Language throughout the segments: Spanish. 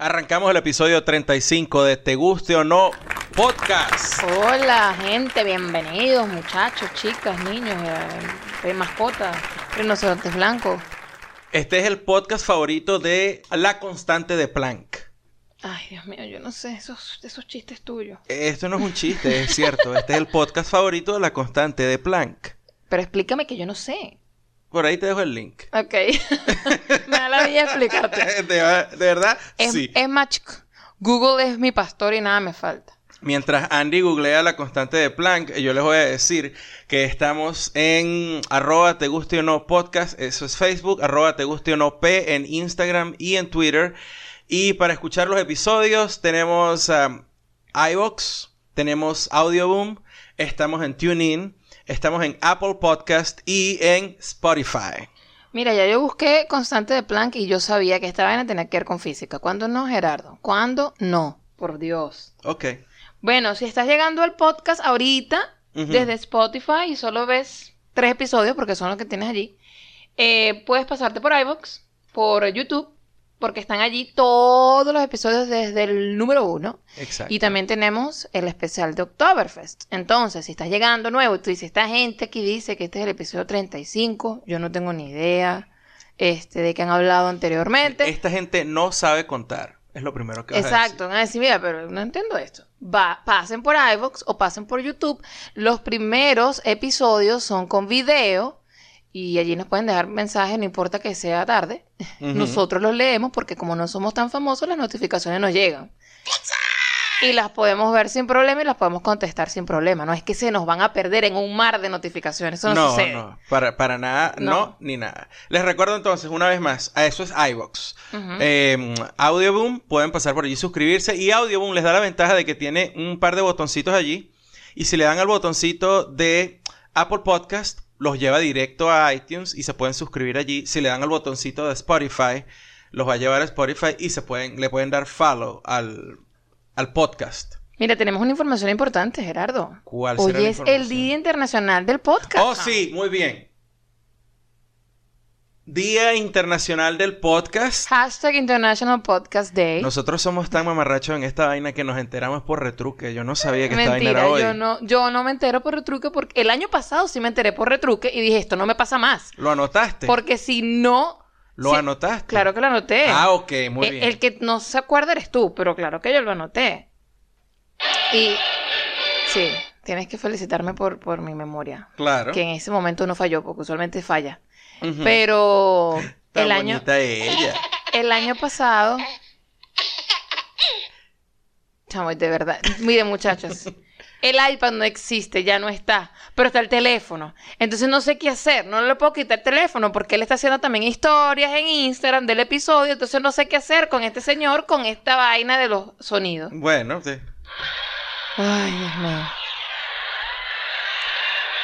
Arrancamos el episodio 35 de Te Guste o No Podcast. Hola, gente, bienvenidos, muchachos, chicas, niños, eh, mascotas, rinocerontes blancos. Este es el podcast favorito de La Constante de Planck. Ay, Dios mío, yo no sé esos, esos chistes tuyos. Esto no es un chiste, es cierto. Este es el podcast favorito de La Constante de Planck. Pero explícame que yo no sé. Por ahí te dejo el link. Ok. Me da la vida explicarte. ¿De, verdad? Es, sí. Es. Google es mi pastor y nada me falta. Mientras Andy googlea la constante de Planck, yo les voy a decir que estamos en arroba te guste o no podcast, eso es Facebook, arroba te guste o no P en Instagram y en Twitter. Y para escuchar los episodios tenemos um, iVox, tenemos Audioboom, estamos en TuneIn, estamos en Apple Podcast y en Spotify. Mira, ya yo busqué constante de Planck y yo sabía que esta vaina tenía que ver con física. ¿Cuándo no, Gerardo? ¿Cuándo no? Por Dios. Ok. Bueno, si estás llegando al podcast ahorita, desde Spotify, y solo ves tres episodios, porque son los que tienes allí, eh, puedes pasarte por iVoox, por YouTube, porque están allí todos los episodios desde el número uno. Exacto. Y también tenemos el especial de Oktoberfest. Entonces, si estás llegando nuevo y tú dices, esta gente aquí dice que este es el episodio 35, yo no tengo ni idea este, de qué han hablado anteriormente. Esta gente no sabe contar. Es lo primero que vas Exacto, van a decir, mira, pero no entiendo esto. Va, pasen por iVoox o pasen por YouTube. Los primeros episodios son con video y allí nos pueden dejar mensajes, no importa que sea tarde. Nosotros los leemos porque como no somos tan famosos, las notificaciones nos llegan. Y las podemos ver sin problema y las podemos contestar sin problema. No es que se nos van a perder en un mar de notificaciones. Eso no, no sucede. No, para, para nada, no. ni nada. Les recuerdo entonces, una vez más, a eso es iVox. Em, Audioboom, pueden pasar por allí suscribirse. Y Audioboom les da la ventaja de que tiene un par de botoncitos allí. Y si le dan al botoncito de Apple Podcast, los lleva directo a iTunes y se pueden suscribir allí. Si le dan al botoncito de Spotify, los va a llevar a Spotify y se pueden, le pueden dar follow al, al podcast. Mira, tenemos una información importante, Gerardo. ¿Cuál Hoy será la es el? Día Internacional del Podcast. Oh, sí, muy bien. Día Internacional del Podcast. Hashtag International Podcast Day. Nosotros somos tan mamarrachos en esta vaina que nos enteramos por retruque. Yo no sabía que esta vaina Mentira, era hoy. yo no, yo no me entero por retruque porque el año pasado sí me enteré por retruque y dije, esto no me pasa más. ¿Lo anotaste? Porque si no... ¿Lo anotaste? Claro que lo anoté. Ah, ok, muy el, bien. el que no se acuerda eres tú, pero claro que yo lo anoté. Y sí, tienes que felicitarme por, por mi memoria. Claro. Que en ese momento no falló, porque usualmente falla. Pero Tan el año, ella. el año pasado. Chamo, de verdad. Miren, muchachos. El iPad no existe, ya no está. Pero está el teléfono. Entonces no sé qué hacer. No le puedo quitar el teléfono porque él está haciendo también historias en Instagram del episodio. Entonces no sé qué hacer con este señor con esta vaina de los sonidos. Bueno, sí. Ay, Dios mío.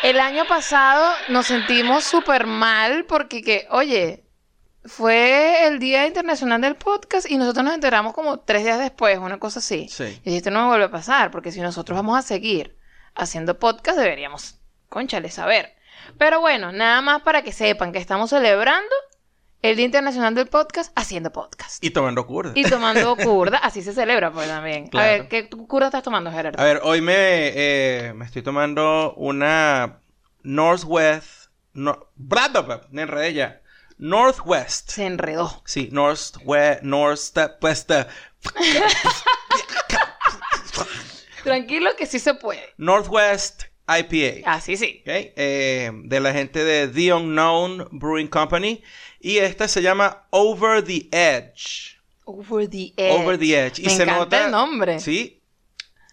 El año pasado nos sentimos súper mal porque que, oye, fue el Día Internacional del Podcast y nosotros nos enteramos como tres días después, una cosa así. Sí. Y esto no me vuelve a pasar, porque si nosotros vamos a seguir haciendo podcast, deberíamos, conchale, saber. Pero bueno, nada más para que sepan que estamos celebrando el Día Internacional del Podcast haciendo podcast. Y tomando curda. Y tomando curda, así se celebra pues también. Claro. A ver, ¿qué curda estás tomando, Gerardo? A ver, hoy me, eh, me estoy tomando una Northwest... No, bla, me enredé ya. Northwest. Se enredó. Sí, Northwest... North... West... Tranquilo que sí se puede. Northwest IPA. Así sí. ¿ok? Eh, de la gente de The Unknown Brewing Company. Y esta se llama Over the Edge. Over the edge. Over the Edge. Y Me se encanta nota. el nombre. Sí.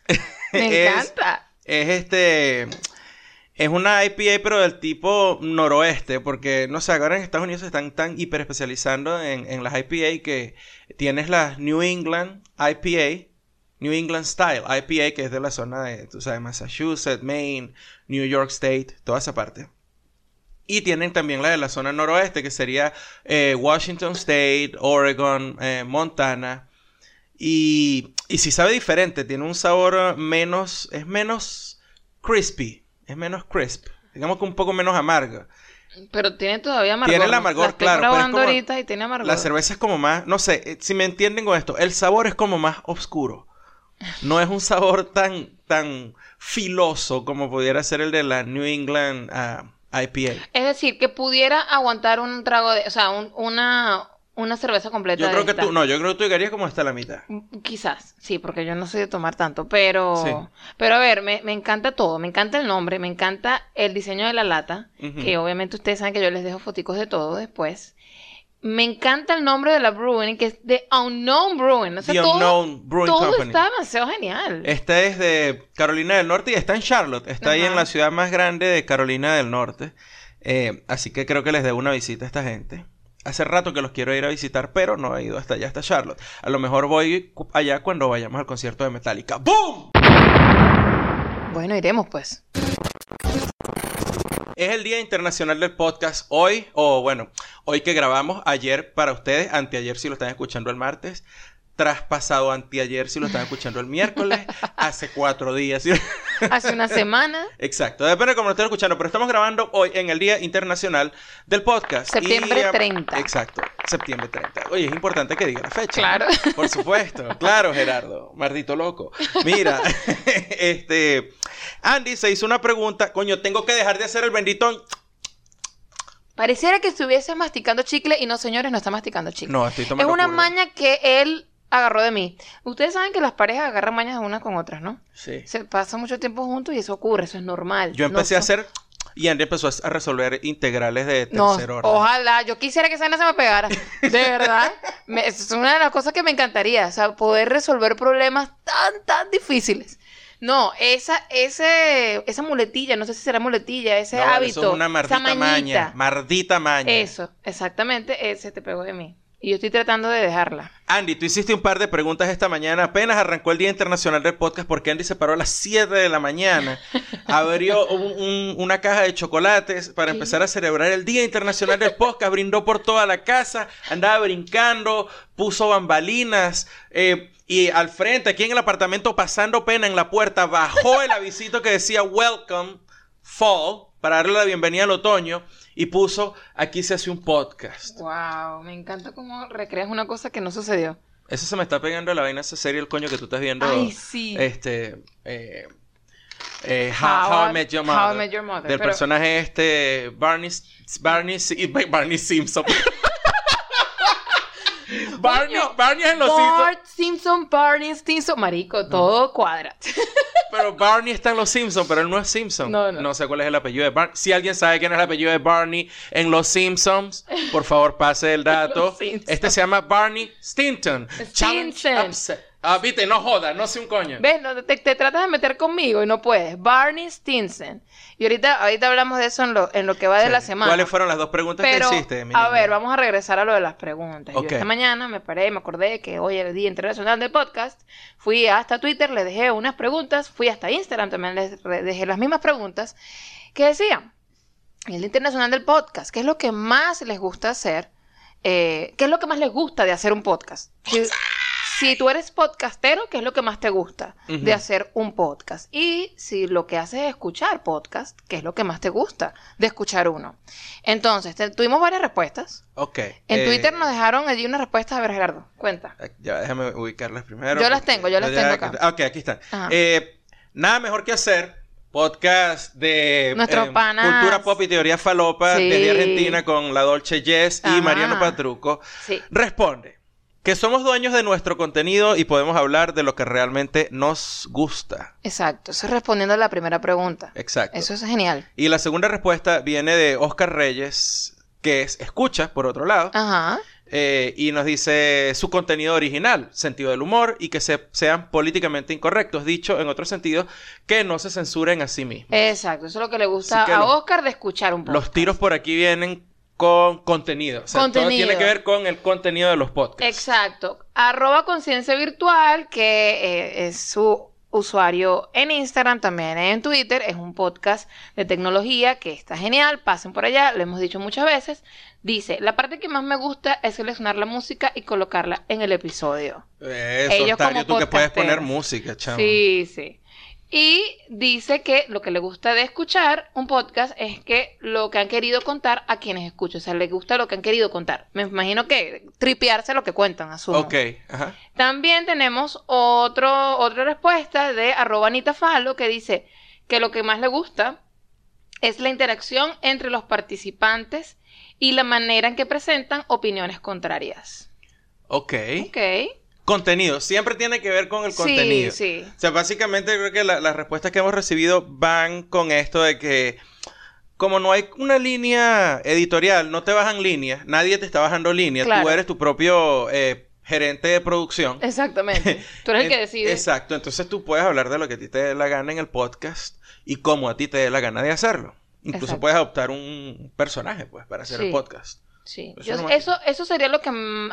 Me Es- encanta. Es este. Es una IPA, pero del tipo noroeste, porque no sé, ahora en Estados Unidos se están tan hiper especializando en, en las IPA que tienes las New England IPA, New England Style IPA, que es de la zona de, tú sabes, Massachusetts, Maine, New York State, toda esa parte. Y tienen también la de la zona noroeste, que sería eh, Washington State, Oregon, eh, Montana. Y, y si sabe diferente, tiene un sabor menos, es menos crispy, es menos crisp, digamos que un poco menos amarga. Pero tiene todavía amargor. Tiene el amargor, La estoy claro, pero es probando como- ahorita y tiene amargor. La cerveza es como más, no sé, eh, si me entienden con esto, el sabor es como más oscuro. No es un sabor tan, tan filoso como pudiera ser el de la New England ah, IPA. Es decir, que pudiera aguantar un trago de... O sea, un- una, una cerveza completa Yo creo que esta. tú, no, yo creo que tú llegarías como hasta la mitad. Quizás, sí, porque yo no soy de tomar tanto, pero... Sí. Pero a ver, me, me encanta todo. Me encanta el nombre, me encanta el diseño de la lata, que obviamente ustedes saben que yo les dejo foticos de todo después. Me encanta el nombre de la brewing, que es The Unknown Brewing. O sea, The todo, Unknown Brewing todo Company. está demasiado genial. Esta es de Carolina del Norte y está en Charlotte. Está ahí en la ciudad más grande de Carolina del Norte. Eh, así que creo que les debo una visita a esta gente. Hace rato que los quiero ir a visitar, pero no he ido hasta allá, hasta Charlotte. A lo mejor voy allá cuando vayamos al concierto de Metallica. ¡Boom! Bueno, iremos pues. Es el Día Internacional del Podcast. Hoy, o bueno, hoy que grabamos, ayer para ustedes, anteayer si lo están escuchando el martes, traspasado anteayer si lo están escuchando el miércoles, hace cuatro días. ¿sí? Hace una semana, Exacto, depende de cómo lo estén escuchando, pero estamos grabando hoy en el Día Internacional del Podcast. Septiembre Y, eh, 30. Exacto, septiembre 30. Oye, es importante que diga la fecha. Claro. ¿no? Por supuesto, claro, Gerardo, maldito loco. Mira, este, Andy se hizo una pregunta, coño, tengo que dejar de hacer el bendito... pareciera que estuviese masticando chicle y no, señores, no está masticando chicle. No, estoy es tomando una curva. maña que él agarró de mí. Ustedes saben que las parejas agarran mañas unas con otras, ¿no? Sí. Se pasan mucho tiempo juntos y eso ocurre, eso es normal. Yo empecé No a hacer y Andy empezó a resolver integrales de No, tercer orden. ojalá, yo quisiera que esa no se me pegara. De verdad, me- es una de las cosas que me encantaría, o sea, poder resolver problemas tan, tan difíciles. No, esa, ese, esa muletilla, no sé si será muletilla, ese No, hábito, Eso es una maldita esa maña. Maldita maña. eso, exactamente, ese te pegó de mí. Y yo estoy tratando de dejarla. Andy, tú hiciste un par de preguntas esta mañana. Apenas arrancó el Día Internacional del Podcast porque Andy se paró a las 7 de la mañana. Abrió un- un- una caja de chocolates para ¿Qué? empezar a celebrar el Día Internacional del Podcast. Brindó por toda la casa, andaba brincando, puso bambalinas. eh, y al frente, aquí en el apartamento, pasando pena en la puerta, bajó el avisito que decía Welcome Fall para darle la bienvenida al otoño y puso aquí se hace un podcast. Wow, me encanta cómo recreas una cosa que no sucedió. Eso se me está pegando la vaina esa serie, el coño que tú estás viendo. Ay, sí. Este. eh, eh, How, How I Met Your How I Mother. Met Your Mother, Del pero- personaje este. Barney. Barney, Barney Simpson. Barney, Coño, Barney es en los Simpsons. Bart Simpson, Barney Stinson, marico, todo cuadra. Pero Barney está en los Simpsons, pero él no es Simpson. No, no. sé cuál es el apellido de Barney. Si alguien sabe quién es el apellido de Barney en los Simpsons, por favor pase el dato. Simpsons. Este se llama Barney Stinton. Stinson. Ah, viste, no joda, no sé un coño. ¿Ves? No, te, te tratas de meter conmigo y no puedes. Barney Stinson. Y ahorita, ahorita hablamos de eso en lo, en lo que va de la semana. ¿Cuáles fueron las dos preguntas Pero, que hiciste? mi a ver, vamos a regresar a lo de las preguntas. Yo esta mañana me paré, me acordé que hoy era el Día Internacional del Podcast. Fui hasta Twitter, le dejé unas preguntas. Fui hasta Instagram, también les dejé las mismas preguntas. Que decían, el Día Internacional del Podcast, ¿qué es lo que más les gusta hacer? Eh, ¿Qué es lo que más les gusta de hacer un podcast? Si tú eres podcastero, ¿qué es lo que más te gusta de hacer un podcast? Y si lo que haces es escuchar podcast, ¿qué es lo que más te gusta de escuchar uno? Entonces, te- tuvimos varias respuestas. Ok. En eh, Twitter nos dejaron allí unas respuestas. A ver, Gerardo, cuenta. eh, Ya, déjame ubicarlas primero. Yo las tengo, yo las ya- tengo acá. Ok, aquí están. Eh, nada mejor que hacer podcast de eh, panas. cultura pop y teoría falopa Sí. desde Argentina con la Dolce Jess y. Mariano Patruco. Sí. Responde que somos dueños de nuestro contenido y podemos hablar de lo que realmente nos gusta. Exacto. Eso es respondiendo a la primera pregunta. Exacto. Eso es genial. Y la segunda respuesta viene de Oscar Reyes, que es escucha, por otro lado. Ajá. Eh, y nos dice su contenido original, sentido del humor y que se- sean políticamente incorrectos, dicho en otro sentido, que no se censuren a sí mismos. Exacto. Eso es lo que le gusta a los- Oscar de escuchar un podcast. Los tiros por aquí vienen con contenido. O sea, todo tiene que ver con el contenido de los podcasts. Exacto. Arroba conciencia virtual, que eh, es su usuario en Instagram, también en Twitter. Es un podcast de tecnología que está genial. Pasen por allá, lo hemos dicho muchas veces. Dice, la parte que más me gusta es seleccionar la música y colocarla en el episodio. Eso, Ellos como tú que puedes poner música, chamo. Sí, sí. Y dice que lo que le gusta de escuchar un podcast es que lo que han querido contar a quienes escuchan. O sea, le gusta lo que han querido contar. Me imagino que tripearse lo que cuentan, asumo. Ok, ajá. También tenemos otro, otra respuesta de arroba Anita Falo que dice que lo que más le gusta es la interacción entre los participantes y la manera en que presentan opiniones contrarias. Ok. Ok. Contenido, siempre tiene que ver con el Sí, contenido. sí. O sea, básicamente creo que la- las respuestas que hemos recibido van con esto de que como no hay una línea editorial, no te bajan líneas, nadie te está bajando líneas, tú Claro. eres tu propio eh, gerente de producción. Exactamente. Tú eres el que decide. Exacto, entonces tú puedes hablar de lo que a ti te dé la gana en el podcast y cómo a ti te dé la gana de hacerlo. Incluso Exacto. puedes adoptar un personaje, pues, para hacer el Sí. podcast. Sí. Eso Yo- Eso, eso, sería lo que a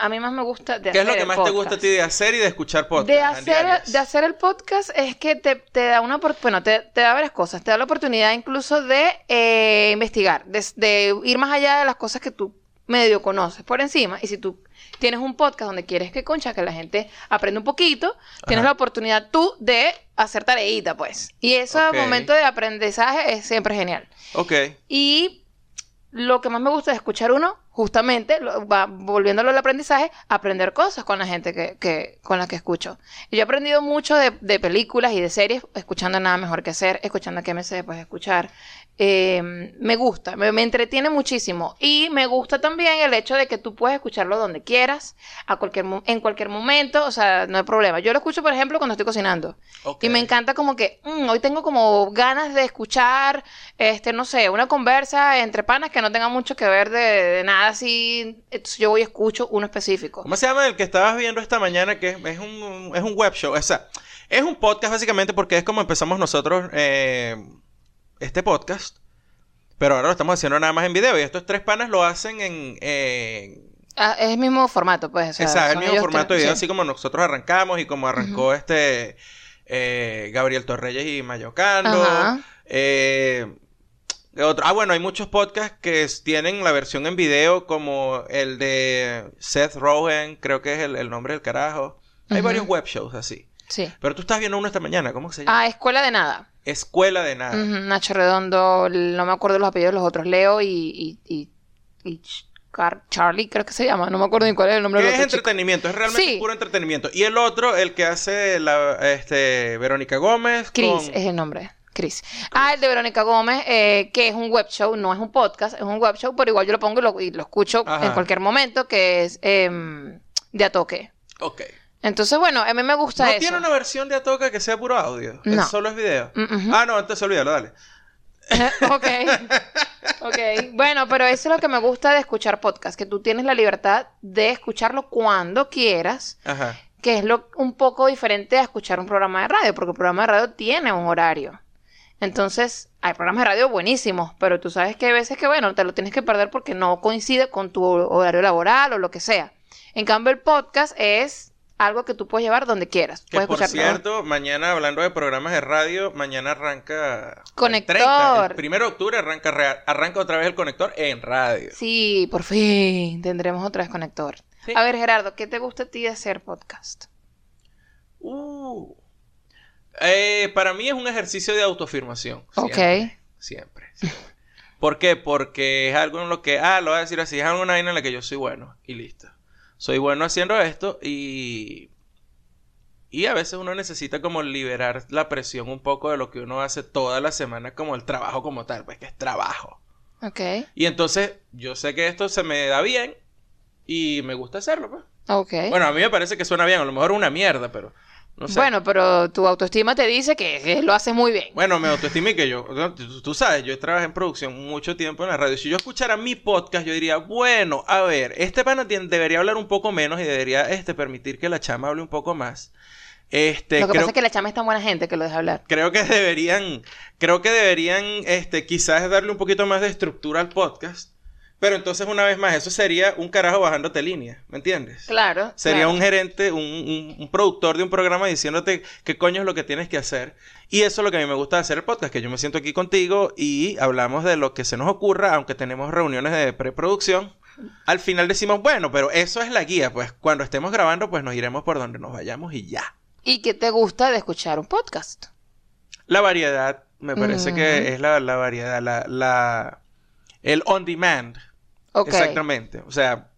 mí más me gusta de ¿Qué es hacer lo que más te gusta a ti de hacer y de escuchar podcast? De hacer, de hacer el podcast es que te, te da una bueno, te, te da varias cosas. Te da la oportunidad incluso de eh, investigar, de, de ir más allá de las cosas que tú medio conoces por encima. Y si tú tienes un podcast donde quieres que concha, que la gente aprenda un poquito, tienes la oportunidad tú de hacer tareita, pues. Y ese Ok. momento de aprendizaje es siempre genial. Ok. Y lo que más me gusta de escuchar uno, justamente, lo- va, volviéndolo al aprendizaje, aprender cosas con la gente que, que- con la que escucho. Y yo he aprendido mucho de, de películas y de series, escuchando Nada Mejor Que Hacer, escuchando me sé pues escuchar. Eh, me gusta, me, me entretiene muchísimo. Y me gusta también el hecho de que tú puedes escucharlo donde quieras, a cualquier, en cualquier momento, o sea, no hay problema. Yo lo escucho, por ejemplo, cuando estoy cocinando. Y me encanta como que mm, hoy tengo como ganas de escuchar, este, no sé, una conversa entre panas que no tenga mucho que ver de, de nada así. Entonces yo voy y escucho uno específico. ¿Cómo se llama el que estabas viendo esta mañana? Que es, es un, es un web show. O sea, es un podcast básicamente porque es como empezamos nosotros eh, este podcast. Pero ahora lo estamos haciendo nada más en video. Y estos tres panas lo hacen en... Ah, es el mismo formato, pues. o sea, Exacto, el mismo formato de video, sí. así como nosotros arrancamos y como arrancó este eh, Gabriel Torreyes y Mayocando. Ajá. Eh, otro- ah, bueno, hay muchos podcasts que tienen la versión en video, como el de Seth Rogen, creo que es el, el nombre del carajo. Hay varios web shows así. Sí. Pero tú estás viendo uno esta mañana, ¿cómo se llama? Ah, Escuela de Nada. Escuela de Nada. Nacho Redondo, no me acuerdo los apellidos de los otros, Leo y, y, y, y Charlie, creo que se llama, no me acuerdo ni cuál es el nombre es chico. entretenimiento, es realmente Sí. puro entretenimiento. Y el otro, el que hace la, este, Verónica Gómez. Chris con- es el nombre. Chris. Ah, el de Verónica Gómez, eh, que es un web show, no es un podcast, es un web show, pero igual yo lo pongo y lo, y lo escucho Ajá. en cualquier momento, que es em, de a toque. Ok. Entonces, bueno, a mí me gusta ¿No eso. tiene una versión de Atoka que sea puro audio? No. ¿Es solo es video? Ujú. Ah, no, entonces olvídalo, dale. ok. Ok. Bueno, pero eso es lo que me gusta de escuchar podcast, que tú tienes la libertad de escucharlo cuando quieras, Ajá. que es lo un poco diferente a escuchar un programa de radio, porque el programa de radio tiene un horario. Entonces, hay programas de radio buenísimos, pero tú sabes que hay veces que, bueno, te lo tienes que perder porque no coincide con tu horario laboral o lo que sea. En cambio, el podcast es algo que tú puedes llevar donde quieras. Que Puedes por cierto, mañana hablando de programas de radio, mañana arranca... el Conector. 30, el primero de octubre arranca, arranca otra vez el conector en radio. Sí, por fin tendremos otra vez conector. Sí. A ver, Gerardo, ¿qué te gusta a ti de hacer podcast? Uh. Eh, para mí es un ejercicio de autoafirmación. Ok. Siempre, siempre. siempre. ¿Por qué? Porque es algo en lo que, ah, lo voy a decir así, es algo en la que yo soy bueno y listo. Soy bueno haciendo esto y... Y a veces uno necesita como liberar la presión un poco de lo que uno hace toda la semana como el trabajo como tal, pues que es trabajo. Ok, Y entonces yo sé que esto se me da bien y me gusta hacerlo, pues. ok. Bueno, a mí me parece que suena bien, a lo mejor una mierda, pero no sé. Bueno, pero tu autoestima te dice que, que lo haces muy bien. Bueno, me autoestimé que yo, tú, tú sabes, yo trabajé en producción mucho tiempo en la radio. Si yo escuchara mi podcast, yo diría, bueno, a ver, este pana debería hablar un poco menos y debería este, permitir que la chama hable un poco más. Este, lo que creo, pasa es que la chama es tan buena gente que lo deja hablar. creo que deberían, creo que deberían, este, quizás darle un poquito más de estructura al podcast. Pero entonces, una vez más, eso sería un carajo bajándote línea, ¿me entiendes? Claro. Sería claro. un gerente, un, un- un productor de un programa diciéndote qué coño es lo que tienes que hacer. Y eso es lo que a mí me gusta de hacer el podcast, que yo me siento aquí contigo y hablamos de lo que se nos ocurra, aunque tenemos reuniones de preproducción. Al final decimos, bueno, pero eso es la guía, pues cuando estemos grabando, pues nos iremos por donde nos vayamos y ya. ¿Y qué te gusta de escuchar un podcast? La variedad, me parece que es la, la variedad, la, la, el on demand. Exactamente. O sea,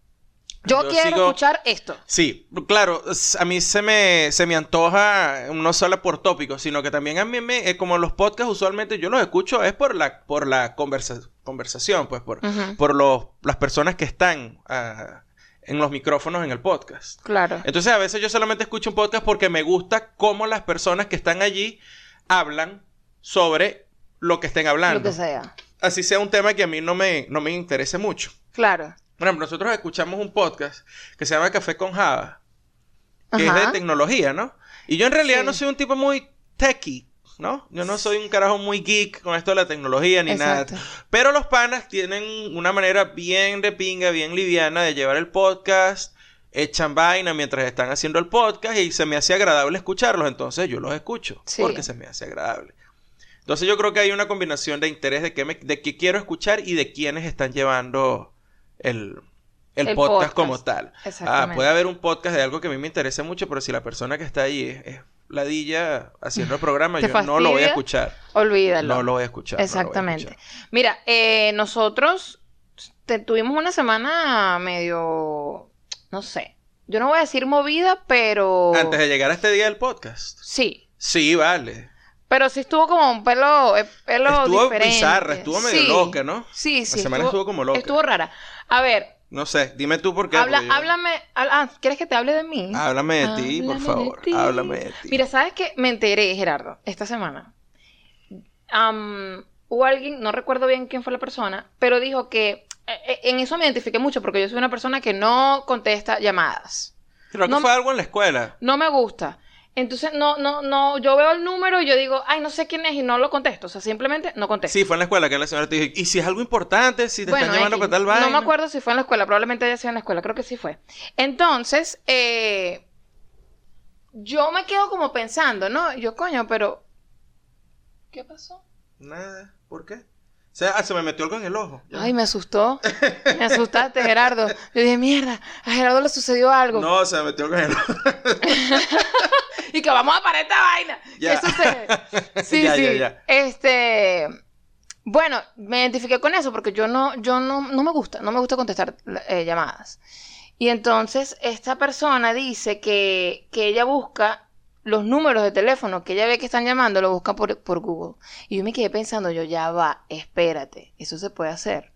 Yo, Yo quiero sigo- escuchar esto. sí, claro, a mí se me, se me antoja no solo por tópicos, sino que también a mí me, eh, como los podcasts usualmente yo los escucho es por la, por la conversa- conversación, pues por, por los, las personas que están ah, en los micrófonos en el podcast. Claro. Entonces a veces yo solamente escucho un podcast porque me gusta cómo las personas que están allí hablan sobre lo que estén hablando. Lo que sea. Así sea un tema que a mí no me, no me interese mucho. Claro. Por ejemplo, nosotros escuchamos un podcast que se llama Café con Java, que Ajá. es de tecnología, ¿no? Y yo en realidad Sí. no soy un tipo muy techie, ¿no? Yo no soy un carajo muy geek con esto de la tecnología ni Exacto. nada. Pero los panas tienen una manera bien de pinga, bien liviana de llevar el podcast, echan vaina mientras están haciendo el podcast y se me hace agradable escucharlos, entonces yo los escucho Sí. porque se me hace agradable. Entonces yo creo que hay una combinación de interés de qué, me- de qué quiero escuchar y de quiénes están llevando el, el El podcast, podcast. como tal. Ah, puede haber un podcast de algo que a mí me interese mucho, pero si la persona que está ahí es, es ladilla haciendo el programa, ¿Te yo no lo voy a escuchar. Olvídalo. No lo voy a escuchar. no a Exactamente. escuchar. Mira, eh, nosotros te- tuvimos una semana medio, no sé, yo no voy a decir movida, pero Antes de llegar a este día del podcast. sí, Sí, vale. pero sí estuvo como un pelo, eh, pelo Estuvo diferente. bizarra, estuvo medio Sí. loca, ¿no? Sí, sí. La semana estuvo como loca. Estuvo rara. A ver, No sé, dime tú por qué. habla, yo- háblame, ah, ¿quieres que te hable de mí? Háblame de ti, por de favor. ti. Háblame de ti. Mira, ¿sabes qué? Me enteré, Gerardo, esta semana. Am, hubo alguien, no recuerdo bien quién fue la persona, pero dijo que eh, eh, en eso me identifiqué mucho porque yo soy una persona que no contesta llamadas. Creo que no- fue algo en la escuela. No me gusta. Entonces, no, no, no, yo veo el número y yo digo, ay, no sé quién es y no lo contesto. O sea, simplemente no contesto. Sí, fue en la escuela que la señora te dijo, y si es algo importante, si te Bueno, están llamando para tal vaina. No me acuerdo si fue en la escuela, probablemente haya sido en la escuela, creo que sí fue. Entonces, eh, yo me quedo como pensando, ¿no? Yo, coño, pero. ¿Qué pasó? Nada, ¿por qué? O sea, ah, se me metió algo en el ojo. Ya. Ay, me asustó. Me asustaste, Gerardo. Yo dije, mierda, a Gerardo le sucedió algo. No, se me metió algo en el ojo. Y que vamos a parar esta vaina. Ya. ¿Qué sucede? Sí, Ya, sí. ya, ya. Este. Bueno, me identifiqué con eso porque yo no, yo no, no me gusta, no me gusta contestar eh, llamadas. Y entonces esta persona dice que, que ella busca los números de teléfono que ella ve que están llamando, lo busca por, por Google. Y yo me quedé pensando, yo ya va, espérate, eso se puede hacer.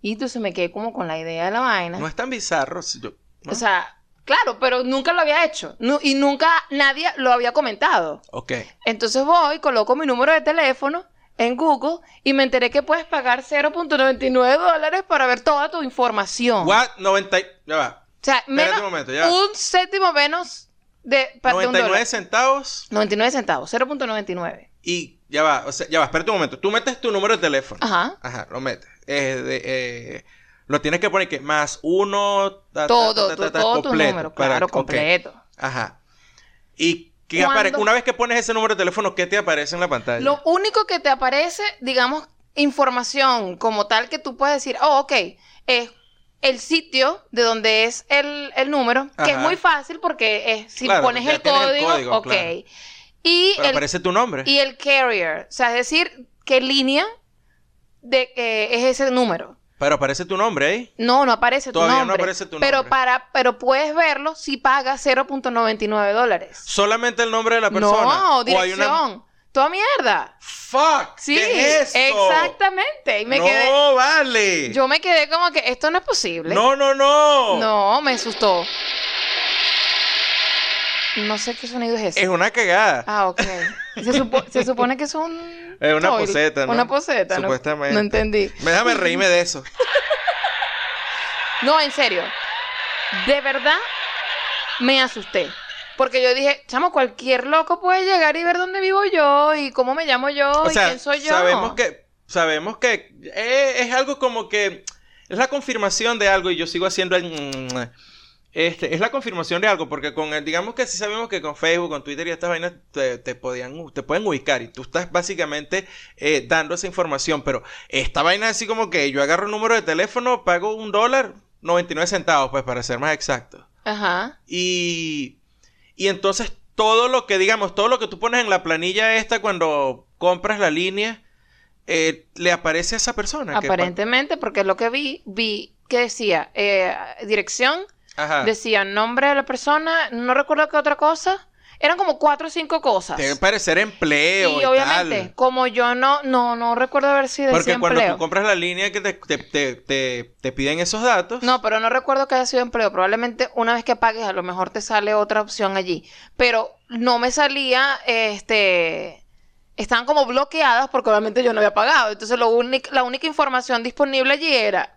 Y entonces me quedé como con la idea de la vaina. No es tan bizarro. si yo- ¿no? O sea, claro, pero nunca lo había hecho. Y nunca nadie lo había comentado. ok. Entonces voy, coloco mi número de teléfono en Google y me enteré que puedes pagar 0.99 dólares para ver toda tu información. What? 90... y- Ya va. O sea, menos, un momento, ya. un séptimo menos de, pa- de un 99 dólar. centavos 99 centavos, 0.99. y... Ya va, o sea, ya va, espérate un momento. Tú metes tu número de teléfono. Ajá. Ajá, lo metes. Eh, de, eh, lo tienes que poner que más uno... ta, Todo, ta, ta, tu- todo tu completo, número, para- claro, completo. Ajá. Y que apare- una vez que pones ese número de teléfono, ¿qué te aparece en la pantalla? Lo único que te aparece, digamos, información como tal que tú puedes decir, oh, ok, es el sitio de donde es el, el número, que es muy fácil porque es, si Claro, pones el código, ok. claro. Y, Pero el, aparece tu nombre. y el carrier, o sea, es decir, qué línea de que es ese número. Pero aparece tu nombre ahí. No, no aparece tu Todavía no nombre. aparece tu Pero nombre. para, pero puedes verlo si pagas 0.99 dólares. Solamente el nombre de la persona. No, O hay dirección. una... Toda mierda. ¡Fuck! Sí, ¿Qué es esto? exactamente. Y me no, quedé, vale. yo me quedé como que esto no es posible. No, no, no. No, me asustó. No sé qué sonido es ese. Es una cagada. Ah, ok. Se, supo- se supone que es un. Es una poseta, ¿no? Una poseta, ¿no? Supuestamente. No entendí. Déjame reírme de eso. No, en serio. De verdad, me asusté. Porque yo dije, chamo, cualquier loco puede llegar y ver dónde vivo yo y cómo me llamo yo O y sea, quién soy yo. sabemos que... Sabemos que eh, es algo como que... Es la confirmación de algo y yo sigo haciendo el... Este, es la confirmación de algo, porque con el, digamos que sí sabemos que con Facebook, con Twitter y estas vainas te, te podían, te pueden ubicar y tú estás básicamente eh, dando esa información, pero esta vaina así como que yo agarro un número de teléfono, pago un dólar, 99 centavos, pues para ser más exacto. Ajá. Y, y entonces todo lo que, digamos, todo lo que tú pones en la planilla esta cuando compras la línea, eh, le aparece a esa persona. que- Aparentemente, porque es lo que vi, vi que decía eh, dirección, Ajá. decía nombre de la persona, no recuerdo qué otra cosa. Eran como cuatro o cinco cosas. Debe parecer empleo. y Y, obviamente, tal. como yo no, no, no recuerdo haber sido Porque decía cuando empleo. tú compras la línea que te, te, te, te- te piden esos datos. No, pero no recuerdo que haya sido empleo. Probablemente una vez que pagues, a lo mejor te sale otra opción allí. Pero no me salía, este. Estaban como bloqueadas porque obviamente yo no había pagado. Entonces, lo la única información disponible allí era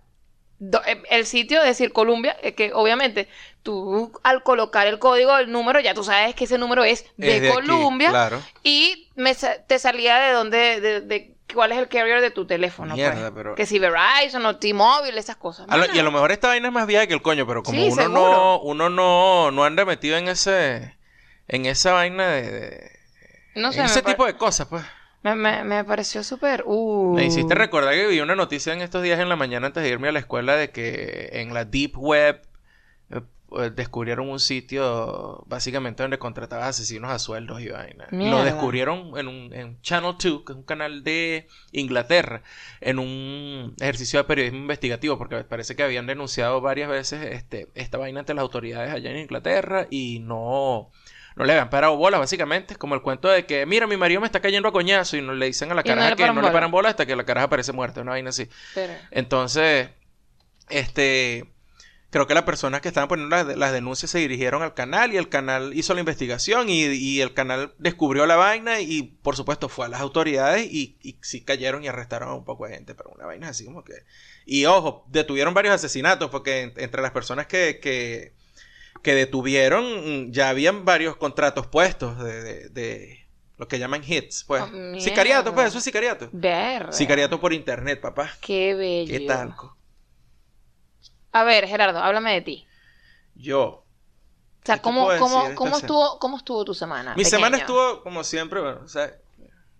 do- eh, el sitio de decir Columbia, eh, que obviamente tú al colocar el código del número, ya tú sabes que ese número es de, Es de aquí, Columbia. claro. Y me te salía de dónde, de, de cuál es el carrier de tu teléfono. pues. Pero- Que si Verizon o T-Mobile, esas cosas. A lo- Mano, y a lo mejor esta vaina es más vieja que el coño, pero como Sí, uno seguro. no, uno no, no anda metido en ese, en esa vaina de, de- No en ese tipo de cosas, pues. Me, me- me pareció súper. Uh. Me hiciste recordar que vi una noticia en estos días en la mañana antes de irme a la escuela de que en la Deep Web eh, eh, descubrieron un sitio básicamente donde contratabas asesinos a sueldos y vaina. Lo descubrieron en un en Channel 2, que es un canal de Inglaterra, en un ejercicio de periodismo investigativo, porque parece que habían denunciado varias veces este, esta vaina ante las autoridades allá en Inglaterra y no... No le habían parado bola, básicamente. Es como el cuento de que, mira, mi marido me está cayendo a coñazo y no le dicen a la no caraja que no le paran bola hasta que la caraja aparece muerta, una vaina así. Pero- Entonces, este, creo que las personas que estaban poniendo las, las denuncias se dirigieron al canal y el canal hizo la investigación y, y el canal descubrió la vaina y por supuesto fue a las autoridades y, y sí cayeron y arrestaron a un poco de gente, pero una vaina así como que... Y ojo, detuvieron varios asesinatos porque en- entre las personas que... que que detuvieron, mm, ya habían varios contratos puestos de, de- de lo que llaman hits, pues. Oh, sicariato, pues, eso es sicariato. Verga. Sicariato por internet, papá. Qué bello. ¿Qué tal? A ver, Gerardo, háblame de ti. Yo. O sea, ¿Qué te ¿cómo, cómo, cómo, estuvo, ¿cómo estuvo tu semana? Mi semana estuvo como siempre, bueno, o sea,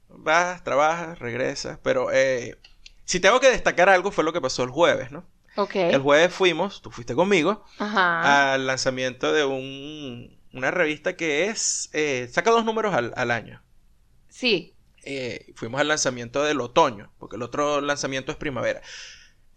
vas, trabajas, regresas, pero eh, si tengo que destacar algo fue lo que pasó el jueves, ¿no? Ok. El jueves fuimos, tú fuiste conmigo, Ajá. al lanzamiento de un, una revista que es, eh, saca dos números al, al año. Sí. Eh, fuimos al lanzamiento del otoño, porque el otro lanzamiento es primavera.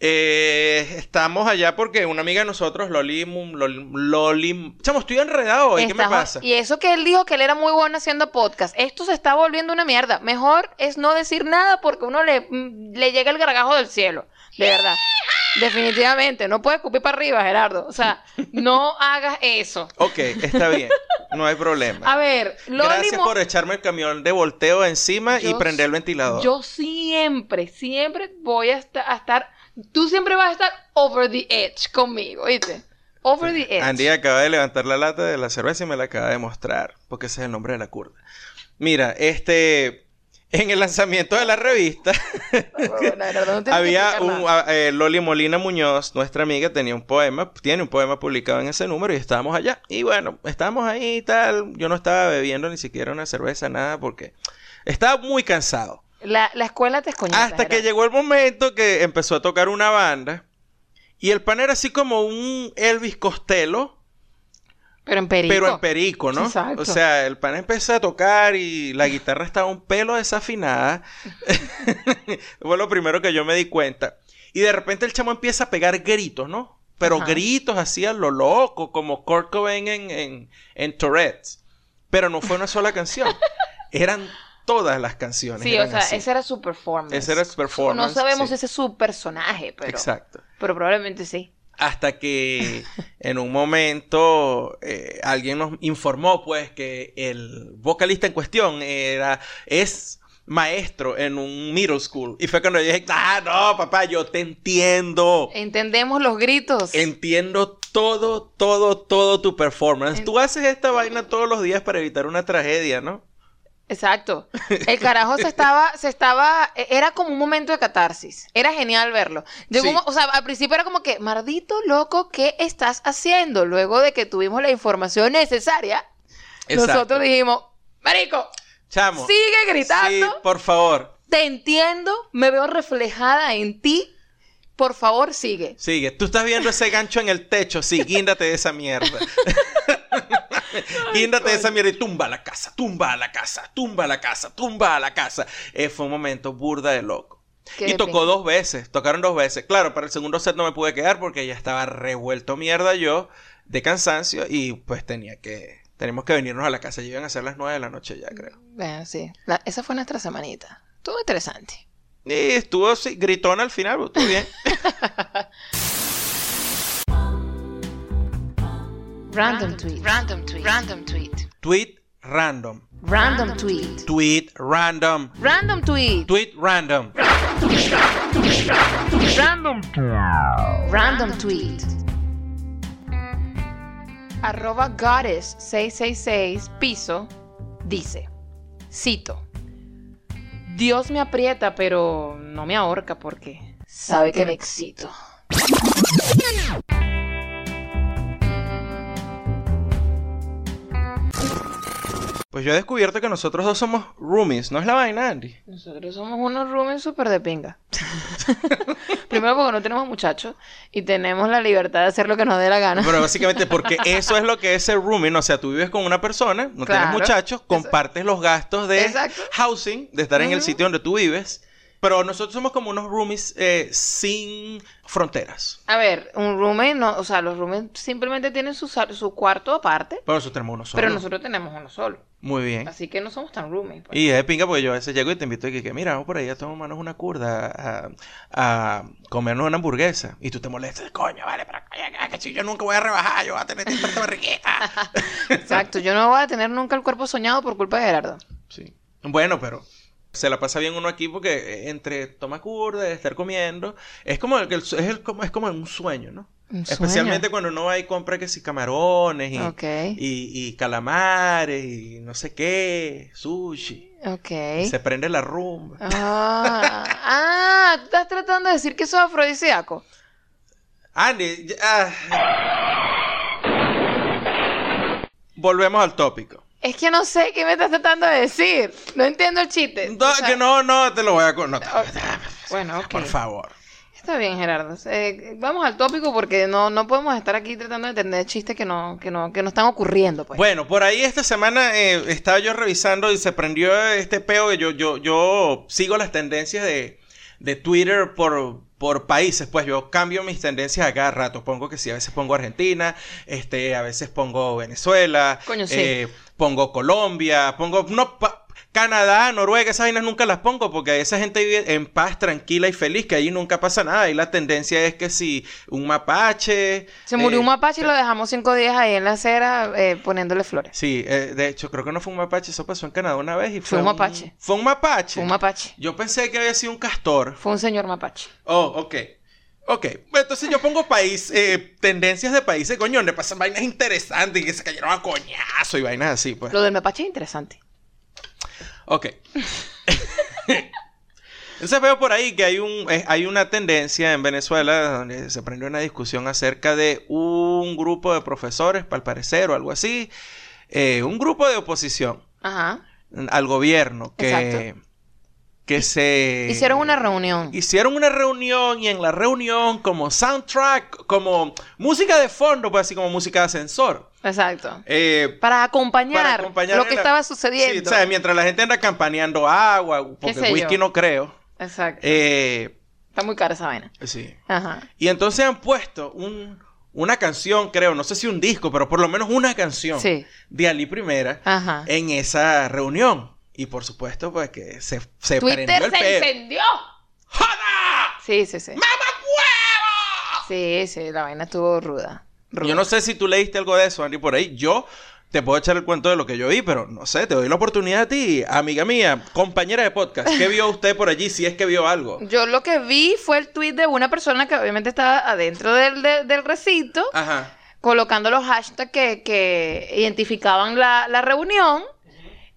Eh, estamos allá porque una amiga de nosotros, Loli, Loli, Loli- chamo, estoy enredado hoy, ¿qué me pasa? Y eso que él dijo que él era muy bueno haciendo podcast. Esto se está volviendo una mierda. Mejor es no decir nada porque uno le, mm, le llega el gargajo del cielo. De verdad. Definitivamente. No puedes escupir para arriba, Gerardo. O sea, no hagas eso. Ok, está bien, no hay problema. A ver, Loli Gracias por echarme el camión de volteo encima y prender el ventilador. Yo siempre, siempre voy a a estar. Tú siempre vas a estar over the edge conmigo, ¿viste? Over the edge. Andy acaba de levantar la lata de la cerveza y me la acaba de mostrar, porque ese es el nombre de la curva. Mira, este, en el lanzamiento de la revista no había un, nada. a- eh, Loli Molina Muñoz, nuestra amiga, tenía un poema, tiene un poema publicado en ese número y estábamos allá. Y bueno, estábamos ahí y tal. Yo no estaba bebiendo ni siquiera una cerveza, nada, porque estaba muy cansado. La, la escuela te escoñeta, Hasta que llegó el momento que empezó a tocar una banda. Y el pan era así como un Elvis Costello, Pero en perico. pero en perico, ¿no? Exacto. O sea, el pan empezó a tocar y la guitarra estaba un pelo desafinada. Fue lo primero que yo me di cuenta. Y de repente el chamo empieza a pegar gritos, ¿no? Pero Ajá. gritos así a lo loco, como Kurt Cobain en, en, en Tourette's. Pero no fue una sola canción. Eran todas las canciones. Sí, o sea, así. ese era su performance. Ese era su performance, No sabemos sí. ese es su personaje, pero, Exacto. pero probablemente sí. Hasta que en un momento eh, alguien nos informó pues que el vocalista en cuestión era es maestro en un middle school. Y fue cuando yo dije, ah, no, papá, yo te entiendo. Entendemos los gritos. Entiendo todo, todo, todo tu performance. Tú haces esta vaina todos los días para evitar una tragedia, ¿no? Exacto. El carajo se estaba, se estaba, e- era como un momento de catarsis. Era genial verlo. Llegó Sí. un mo- o sea, al principio era como que, maldito loco, ¿qué estás haciendo? Luego de que tuvimos la información necesaria, Exacto. nosotros dijimos, marico, Chamo. sigue gritando. Sí, por favor. te entiendo, me veo reflejada en ti. Por favor, sigue. Sigue. Tú estás viendo ese gancho en el techo. Sí, guíndate de esa mierda. Guíndate de esa mierda y tumba la casa, tumba la casa, tumba la casa, tumba la casa. Eh, fue un momento burda de loco. Qué y tocó pena. dos veces, tocaron dos veces. Claro, para el segundo set no me pude quedar porque ya estaba revuelto mierda yo de cansancio y pues tenía que, tenemos que venirnos a la casa. Iban a ser las nueve de la noche ya, creo. Bueno, sí. La- esa fue nuestra semanita. Estuvo interesante. Y estuvo así, gritona al final, pero estuvo bien. Random tweet. Random tweet. Random tweet. Tweet random. Random tweet. Tweet random. Random tweet. Tweet random. Random tweet. Arroba goddess 666 piso dice, cito, Dios me aprieta pero no me ahorca porque sabe que me excito. Pues yo he descubierto que nosotros dos somos roomies, ¿no es la vaina, Andy? Nosotros somos unos roomies súper de pinga. Primero porque no tenemos muchachos y tenemos la libertad de hacer lo que nos dé la gana. Pero básicamente porque eso es lo que es ser roomie, ¿no? o sea, tú vives con una persona, no Claro. tienes muchachos, compartes los gastos de Exacto. housing, de estar en el sitio donde tú vives, pero nosotros somos como unos roomies eh, sin fronteras. A ver, un roommate, no, o sea, los roommates simplemente tienen su, su cuarto aparte, Pero nosotros tenemos uno solo. pero nosotros tenemos uno solo. Muy bien. Así que no somos tan roommates. pues. Y es de pinga porque yo a veces llego y te invito y que, mira, vamos por ahí a tomarnos una curda, a, a comernos una hamburguesa. Y tú te molestas, coño, vale, pero coño, que si yo nunca voy a rebajar, yo voy a tener esta barriguita. Exacto, yo no voy a tener nunca el cuerpo soñado por culpa de Gerardo. Sí. Bueno, pero se la pasa bien uno aquí porque eh, entre toma curda, estar comiendo, es como el, es, el- como, es como un sueño, ¿no? Un Especialmente cuando uno va y compra que si camarones y, y, y calamares y no sé qué, sushi. Se prende la rumba. Ah, ah, tú estás tratando de decir que eso es afrodisíaco. Andy, ya- ah. Volvemos al tópico. Es que no sé qué me estás tratando de decir. No entiendo el chiste. No, O sea, que no, no, te lo voy a... no Bueno, ok. Por favor. Está bien, Gerardo. Eh, vamos al tópico porque no, no podemos estar aquí tratando de entender chistes que no, que no, que no están ocurriendo, pues. Bueno, por ahí esta semana eh, estaba yo revisando y se prendió este peo que yo, yo, yo sigo las tendencias de, de Twitter por, por países, pues yo cambio mis tendencias a cada rato. Pongo que sí, a veces pongo Argentina, este, a veces pongo Venezuela, Coño, sí. eh, pongo Colombia, pongo no, pa- Canadá, Noruega, esas vainas nunca las pongo porque esa gente vive en paz, tranquila y feliz, que ahí nunca pasa nada. Y la tendencia es que si un mapache... Se murió eh, un mapache y lo dejamos cinco días ahí en la acera eh, poniéndole flores. Sí, eh, de hecho, creo que no fue un mapache, eso pasó en Canadá una vez y fue, Fue un mapache. Fue un mapache. Fue un mapache. Yo pensé que había sido un castor. Fue un señor mapache. Oh, ok. Ok, entonces yo pongo país, eh, tendencias de países, coño, donde pasan vainas interesantes y que se cayeron a coñazo y vainas así, pues. Lo del mapache es interesante. Ok. Entonces veo por ahí que hay, un, eh, hay una tendencia en Venezuela donde se prendió una discusión acerca de un grupo de profesores, al parecer, o algo así, eh, un grupo de oposición Ajá. al gobierno que, Exacto. Que se... Hicieron una reunión. Hicieron una reunión y en la reunión como soundtrack, como música de fondo, pues así como música de ascensor. Exacto. Eh, Para acompañar, para acompañar lo que la- estaba Sí, sucediendo. o sea, mientras la gente anda campaneando agua, porque whisky yo? no creo. Exacto. Eh, Está muy cara esa vaina. sí. Ajá. Y entonces han puesto un, una canción, creo, no sé si un disco, pero por lo menos una canción Sí. de Ali Primera Ajá. en esa reunión. Y por supuesto, pues que se, se prendió Twitter el se peo. incendió. ¡Joda! Sí, sí, sí. ¡Mamá huevo! Sí, sí, la vaina estuvo ruda. ruda. Yo no sé si tú leíste algo de eso, Andy, por ahí. Yo te puedo echar el cuento de lo que yo vi, pero no sé, te doy la oportunidad a ti, amiga mía, compañera de podcast. ¿Qué vio usted por allí si es que vio algo? Yo lo que vi fue el tweet de una persona que obviamente estaba adentro del, del- del recinto, Ajá. colocando los hashtags que, que identificaban la, la reunión.